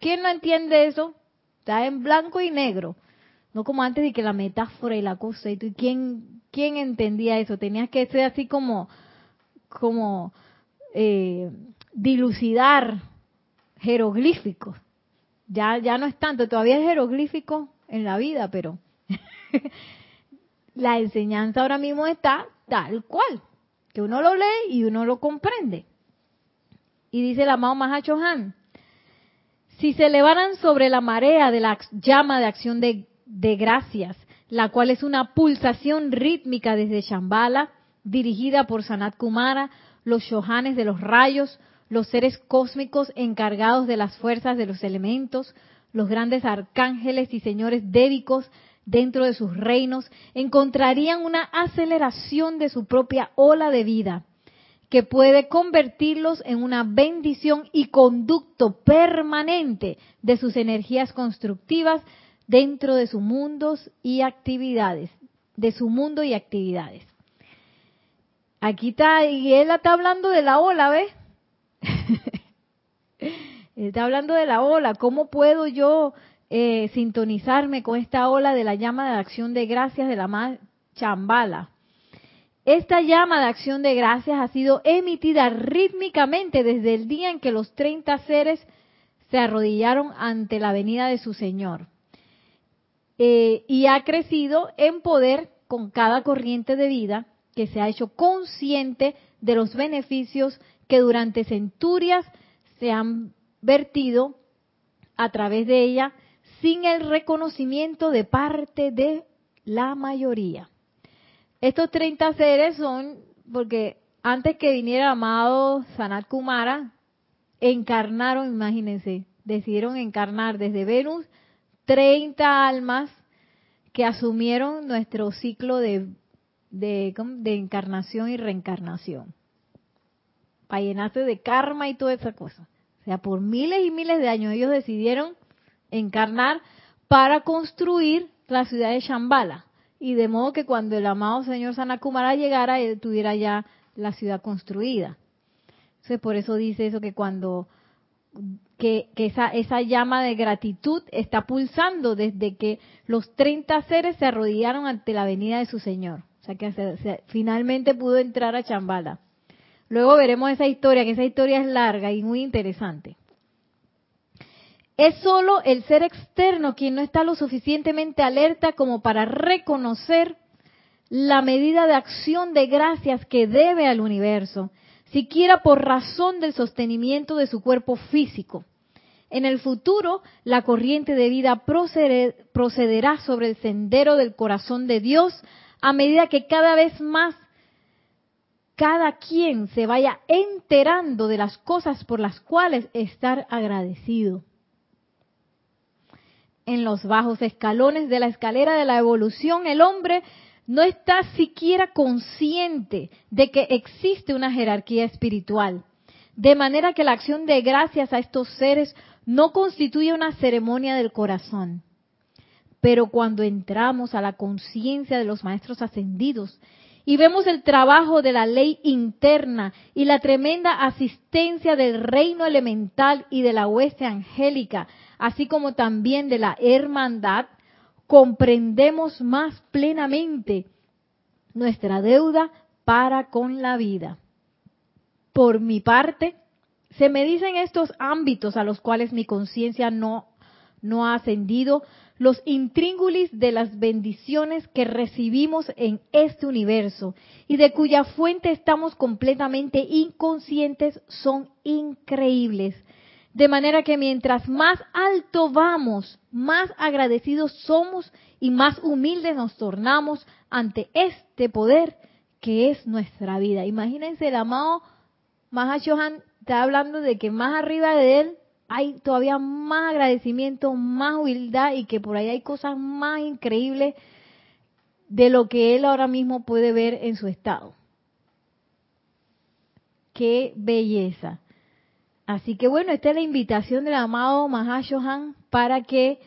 ¿Quién no entiende eso? Está en blanco y negro. No como antes de que la metáfora y la cosa. ¿Y quién, quién entendía eso? Tenías que ser así como, como eh, dilucidar jeroglíficos. Ya, ya no es tanto, todavía es jeroglífico en la vida, pero *laughs* la enseñanza ahora mismo está tal cual, que uno lo lee y uno lo comprende. Y dice el amado Mahacho Han, si se elevaran sobre la marea de la llama de acción de, gracias, la cual es una pulsación rítmica desde Shambhala, dirigida por Sanat Kumara, los Shohanes de los rayos, los seres cósmicos encargados de las fuerzas de los elementos, los grandes arcángeles y señores débicos dentro de sus reinos, encontrarían una aceleración de su propia ola de vida que puede convertirlos en una bendición y conducto permanente de sus energías constructivas dentro de sus mundos y actividades, de su mundo y actividades. Aquí está, y él está hablando de la ola, ¿ves? *laughs* está hablando de la ola. ¿Cómo puedo yo eh, sintonizarme con esta ola de la llama de acción de gracias de la más chambala? Esta llama de acción de gracias ha sido emitida rítmicamente desde el día en que los 30 seres se arrodillaron ante la venida de su Señor. Eh, y ha crecido en poder con cada corriente de vida que se ha hecho consciente de los beneficios que durante centurias se han vertido a través de ella sin el reconocimiento de parte de la mayoría. Estos 30 seres son, porque antes que viniera amado Sanat Kumara, encarnaron, imagínense, decidieron encarnar desde Venus 30 almas que asumieron nuestro ciclo de, de, de encarnación y reencarnación. Para llenarse de karma y toda esa cosa. O sea, por miles y miles de años ellos decidieron encarnar para construir la ciudad de Shambhala. Y de modo que cuando el amado señor Sanakumara llegara, él tuviera ya la ciudad construida. Entonces, por eso dice eso que cuando que, esa, esa llama de gratitud está pulsando desde que los 30 seres se arrodillaron ante la venida de su Señor. O sea que finalmente pudo entrar a Chambala. Luego veremos esa historia, que esa historia es larga y muy interesante. Es solo el ser externo quien no está lo suficientemente alerta como para reconocer la medida de acción de gracias que debe al universo siquiera por razón del sostenimiento de su cuerpo físico. En el futuro, la corriente de vida procederá sobre el sendero del corazón de Dios a medida que cada vez más cada quien se vaya enterando de las cosas por las cuales estar agradecido. En los bajos escalones de la escalera de la evolución, el hombre no está siquiera consciente de que existe una jerarquía espiritual. De manera que la acción de gracias a estos seres no constituye una ceremonia del corazón. Pero cuando entramos a la conciencia de los maestros ascendidos y vemos el trabajo de la ley interna y la tremenda asistencia del reino elemental y de la hueste angélica, así como también de la hermandad, comprendemos más plenamente nuestra deuda para con la vida. Por mi parte, se me dicen estos ámbitos a los cuales mi conciencia no, no ha ascendido, los intríngulis de las bendiciones que recibimos en este universo y de cuya fuente estamos completamente inconscientes son increíbles de manera que mientras más alto vamos, más agradecidos somos y más humildes nos tornamos ante este poder que es nuestra vida. Imagínense el amado Mahashohan está hablando de que más arriba de él hay todavía más agradecimiento, más humildad y que por ahí hay cosas más increíbles de lo que él ahora mismo puede ver en su estado. Qué belleza. Así que bueno, esta es la invitación del amado Mahashohan para que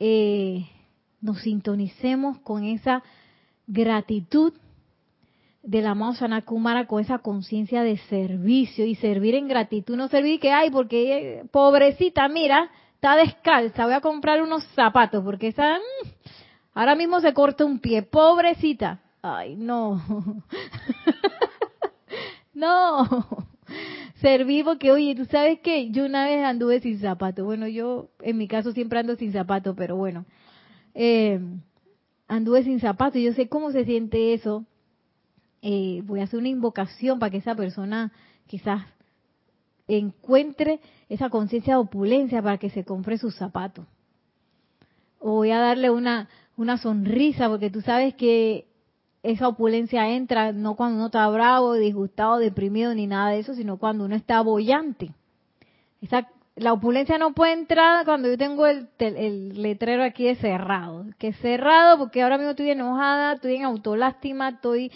eh, nos sintonicemos con esa gratitud del amado Sanakumara, con esa conciencia de servicio y servir en gratitud, no servir que, ay, porque eh, pobrecita, mira, está descalza, voy a comprar unos zapatos, porque esa, mm, ahora mismo se corta un pie, pobrecita. Ay, no. *laughs* no servir porque, oye, tú sabes que yo una vez anduve sin zapato. Bueno, yo en mi caso siempre ando sin zapato, pero bueno, eh, anduve sin zapato y yo sé cómo se siente eso. Eh, voy a hacer una invocación para que esa persona quizás encuentre esa conciencia de opulencia para que se compre sus zapatos. O voy a darle una, una sonrisa porque tú sabes que esa opulencia entra no cuando uno está bravo, disgustado, deprimido ni nada de eso, sino cuando uno está bollante. Esa, la opulencia no puede entrar cuando yo tengo el, letrero aquí de cerrado. Que cerrado porque ahora mismo estoy enojada, estoy en autolástima, estoy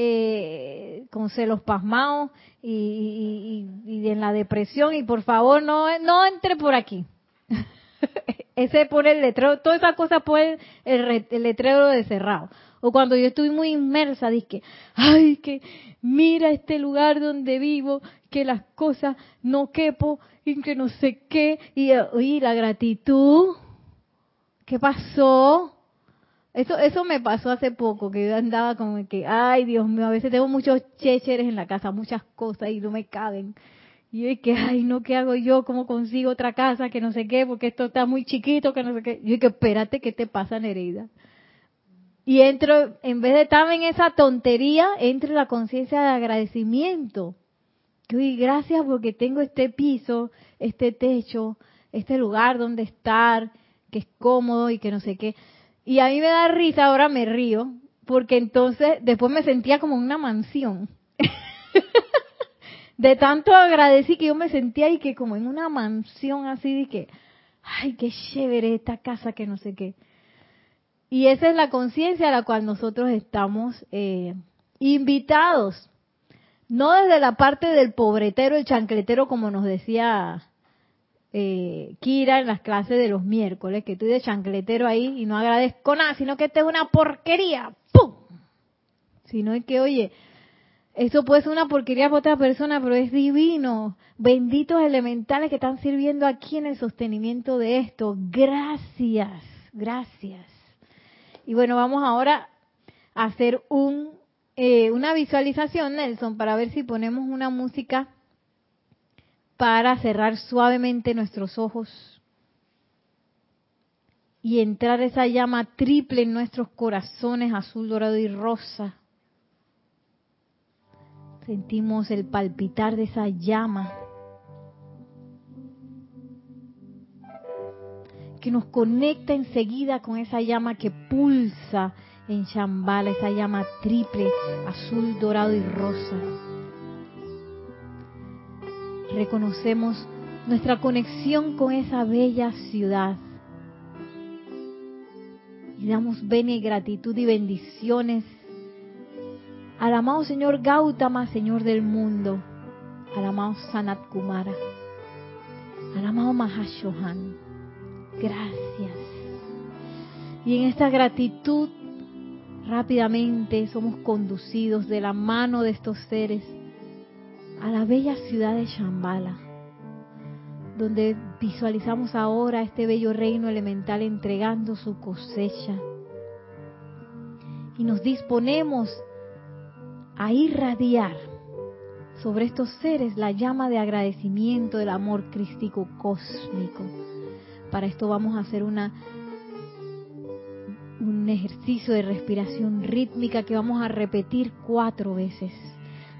eh, con celos pasmados y, en la depresión y por favor no, no entre por aquí. *laughs* Ese pone el letrero, todas esas cosas pone el, letrero de cerrado o cuando yo estoy muy inmersa, dije, ay, que mira este lugar donde vivo, que las cosas no quepo y que no sé qué, y, y la gratitud, ¿qué pasó? Eso, eso me pasó hace poco, que yo andaba como que, ay Dios mío, a veces tengo muchos chécheres en la casa, muchas cosas y no me caben. Y yo dije, ay no, ¿qué hago yo? ¿Cómo consigo otra casa? Que no sé qué, porque esto está muy chiquito, que no sé qué. Yo dije, espérate, ¿qué te pasa, Nereida? Y entro, en vez de estar en esa tontería, entro en la conciencia de agradecimiento. Que gracias porque tengo este piso, este techo, este lugar donde estar, que es cómodo y que no sé qué. Y a mí me da risa, ahora me río, porque entonces después me sentía como una mansión. *laughs* de tanto agradecí que yo me sentía ahí que como en una mansión así de que, ay, qué chévere esta casa que no sé qué. Y esa es la conciencia a la cual nosotros estamos eh, invitados. No desde la parte del pobretero, el chancletero, como nos decía eh, Kira en las clases de los miércoles, que estoy de chancletero ahí y no agradezco nada, sino que esta es una porquería. ¡Pum! Sino es que, oye, eso puede ser una porquería para otra persona, pero es divino. Benditos elementales que están sirviendo aquí en el sostenimiento de esto. Gracias, gracias. Y bueno, vamos ahora a hacer un, eh, una visualización, Nelson, para ver si ponemos una música para cerrar suavemente nuestros ojos y entrar esa llama triple en nuestros corazones, azul, dorado y rosa. Sentimos el palpitar de esa llama que nos conecta enseguida con esa llama que pulsa en Shambhala, esa llama triple, azul, dorado y rosa. Reconocemos nuestra conexión con esa bella ciudad. Y damos bene, gratitud y bendiciones al amado Señor Gautama, Señor del mundo, al amado Sanat Kumara, al amado Mahashohan gracias. Y en esta gratitud rápidamente somos conducidos de la mano de estos seres a la bella ciudad de Shambhala, donde visualizamos ahora este bello reino elemental entregando su cosecha. Y nos disponemos a irradiar sobre estos seres la llama de agradecimiento del amor crístico cósmico para esto vamos a hacer una un ejercicio de respiración rítmica que vamos a repetir cuatro veces.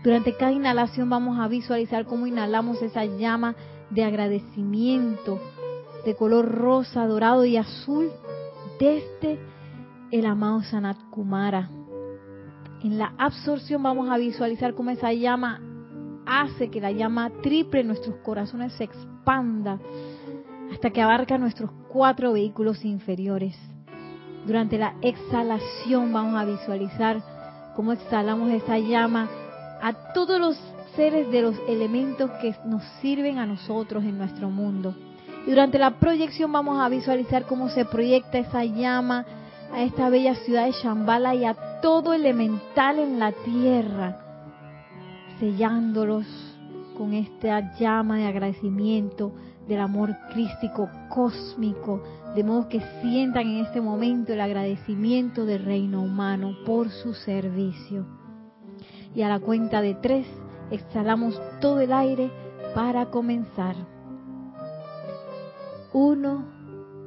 Durante cada inhalación vamos a visualizar cómo inhalamos esa llama de agradecimiento de color rosa, dorado y azul desde el amado Sanat Kumara. En la absorción vamos a visualizar cómo esa llama hace que la llama triple en nuestros corazones se expanda hasta que abarca nuestros cuatro vehículos inferiores. Durante la exhalación vamos a visualizar cómo exhalamos esa llama a todos los seres de los elementos que nos sirven a nosotros en nuestro mundo. Y durante la proyección vamos a visualizar cómo se proyecta esa llama a esta bella ciudad de Shambhala y a todo elemental en la tierra, sellándolos con esta llama de agradecimiento, del amor crístico cósmico, de modo que sientan en este momento el agradecimiento del reino humano por su servicio. Y a la cuenta de tres, exhalamos todo el aire para comenzar. Uno,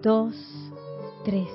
dos, tres.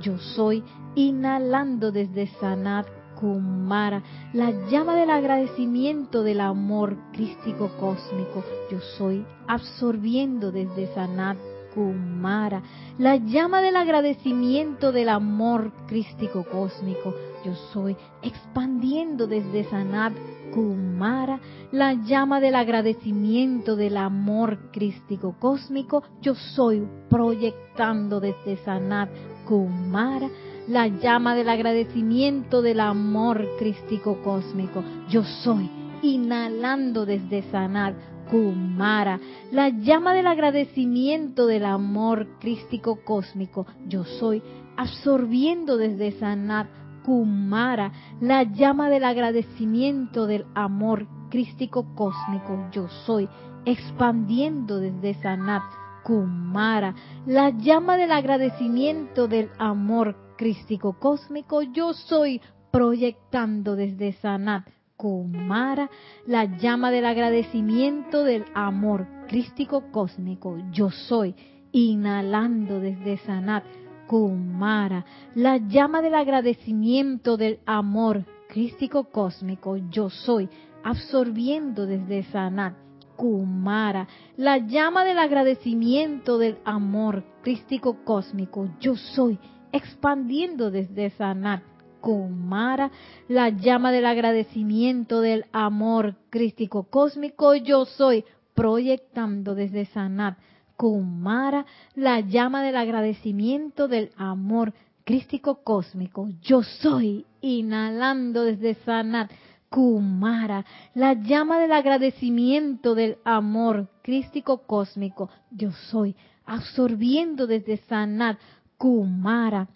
Yo soy inhalando desde Sanat Kumara, la llama del agradecimiento del amor crístico cósmico. Yo soy absorbiendo desde Sanat Kumara, la llama del agradecimiento del amor crístico cósmico. Yo soy expandiendo desde Sanat Kumara, la llama del agradecimiento del amor crístico cósmico. Yo soy proyectando desde Sanat Kumara, la llama del agradecimiento del amor crístico cósmico. Yo soy inhalando desde Sanat Kumara, la llama del agradecimiento del amor crístico cósmico. Yo soy absorbiendo desde Sanat Kumara, la llama del agradecimiento del amor crístico cósmico. Yo soy, expandiendo desde Sanat Kumara, la llama del agradecimiento del amor crístico cósmico. Yo soy, proyectando desde Sanat Kumara, la llama del agradecimiento del amor crístico cósmico. Yo soy, inhalando desde Sanat Kumara, la llama del agradecimiento del amor crístico cósmico yo soy, absorbiendo desde Sanat Kumara, la llama del agradecimiento del amor crístico cósmico yo soy, expandiendo desde Sanat Kumara, la llama del agradecimiento del amor crístico cósmico yo soy, proyectando desde Sanat Kumara, la llama del agradecimiento del amor crístico cósmico. Yo soy, inhalando desde Sanat Kumara, la llama del agradecimiento del amor crístico cósmico. Yo soy, absorbiendo desde Sanat Kumara,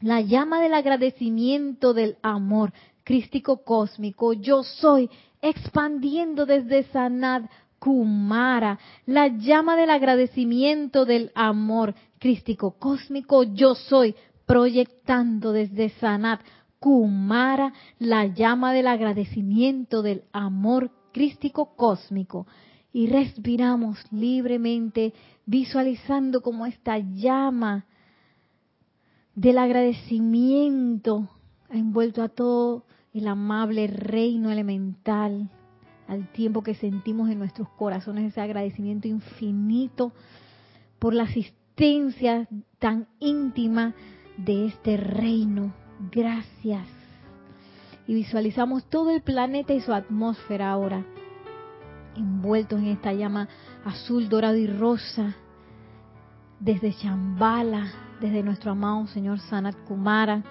la llama del agradecimiento del amor crístico cósmico. Yo soy, expandiendo desde Sanat Kumara, la llama del agradecimiento del amor crístico cósmico yo soy, proyectando desde Sanat Kumara la llama del agradecimiento del amor crístico cósmico. Y respiramos libremente, visualizando como esta llama del agradecimiento ha envuelto a todo el amable reino elemental al tiempo que sentimos en nuestros corazones ese agradecimiento infinito por la asistencia tan íntima de este reino. Gracias. Y visualizamos todo el planeta y su atmósfera ahora, envueltos en esta llama azul, dorado y rosa, desde Chambala, desde nuestro amado Señor Sanat Kumara,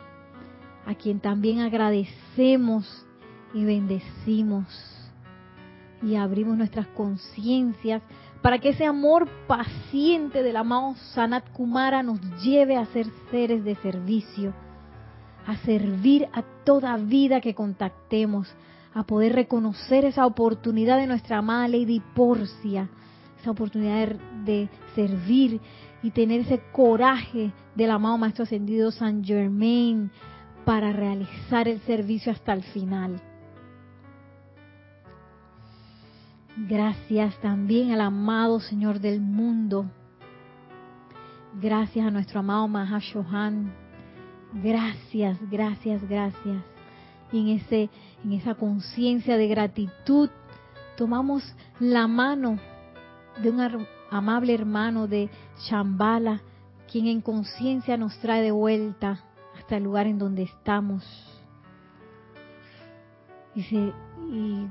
a quien también agradecemos y bendecimos y abrimos nuestras conciencias para que ese amor paciente del amado Sanat Kumara nos lleve a ser seres de servicio, a servir a toda vida que contactemos, a poder reconocer esa oportunidad de nuestra amada Lady Porcia, esa oportunidad de, de servir y tener ese coraje del amado Maestro Ascendido San Germain para realizar el servicio hasta el final. Gracias también al amado Señor del mundo. Gracias a nuestro amado Mahashohan. Gracias, gracias, gracias. Y en, ese, en esa conciencia de gratitud tomamos la mano de un amable hermano de Shambhala, quien en conciencia nos trae de vuelta hasta el lugar en donde estamos. Dice, y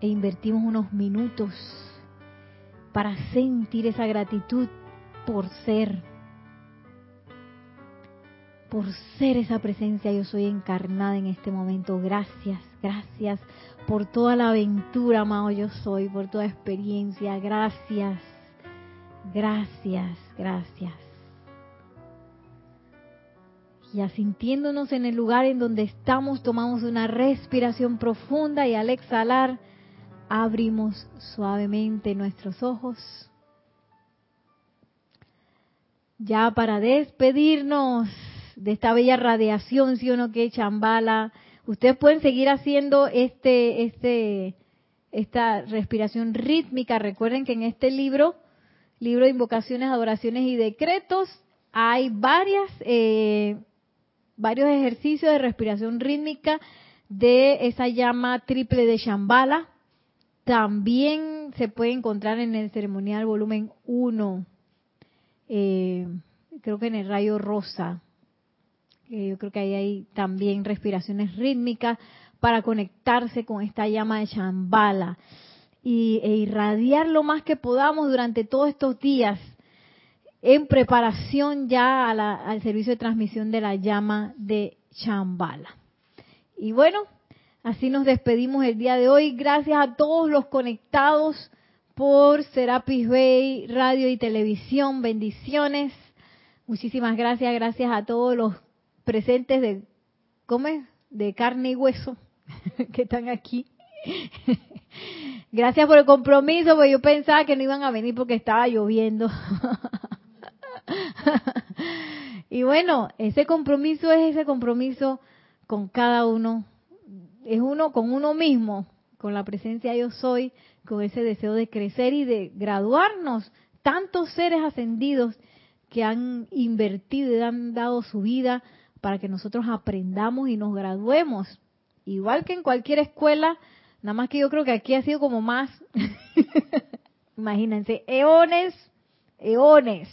e invertimos unos minutos para sentir esa gratitud por ser, por ser esa presencia yo soy encarnada en este momento. Gracias, gracias por toda la aventura, amado yo soy, por toda experiencia. Gracias, gracias, gracias. Y asintiéndonos en el lugar en donde estamos, tomamos una respiración profunda y al exhalar, abrimos suavemente nuestros ojos. Ya para despedirnos de esta bella radiación, si uno que chambala, ustedes pueden seguir haciendo este, este, esta respiración rítmica. Recuerden que en este libro, libro de invocaciones, adoraciones y decretos, hay varias, eh, varios ejercicios de respiración rítmica de esa llama triple de Shambhala también se puede encontrar en el ceremonial volumen 1, eh, creo que en el rayo rosa. yo creo que ahí hay también respiraciones rítmicas para conectarse con esta llama de Shambhala y, e irradiar lo más que podamos durante todos estos días en preparación ya al servicio de transmisión de la llama de Shambhala. Y bueno, Así nos despedimos el día de hoy. Gracias a todos los conectados por Serapis Bay Radio y Televisión. Bendiciones. Muchísimas gracias. Gracias a todos los presentes de. De carne y hueso *laughs* que están aquí. Gracias por el compromiso, porque yo pensaba que no iban a venir porque estaba lloviendo. *laughs* y bueno, ese compromiso es ese compromiso con cada uno. Es uno con uno mismo, con la presencia yo soy, con ese deseo de crecer y de graduarnos. Tantos seres ascendidos que han invertido y han dado su vida para que nosotros aprendamos y nos graduemos. Igual que en cualquier escuela, nada más que yo creo que aquí ha sido como más, *laughs* imagínense, eones, eones,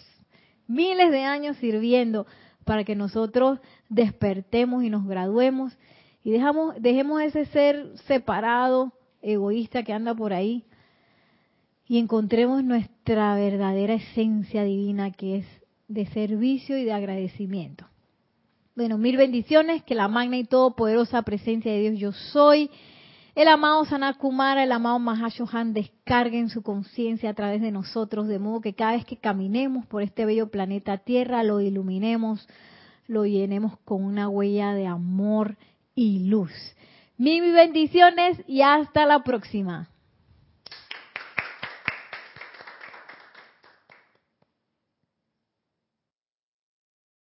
miles de años sirviendo para que nosotros despertemos y nos graduemos y dejamos, dejemos ese ser separado, egoísta que anda por ahí y encontremos nuestra verdadera esencia divina que es de servicio y de agradecimiento. Bueno, mil bendiciones, que la magna y todopoderosa presencia de Dios yo soy, el amado Sanakumara, el amado Mahashohan descarguen su conciencia a través de nosotros, de modo que cada vez que caminemos por este bello planeta Tierra, lo iluminemos, lo llenemos con una huella de amor y luz. Mil bendiciones y hasta la próxima.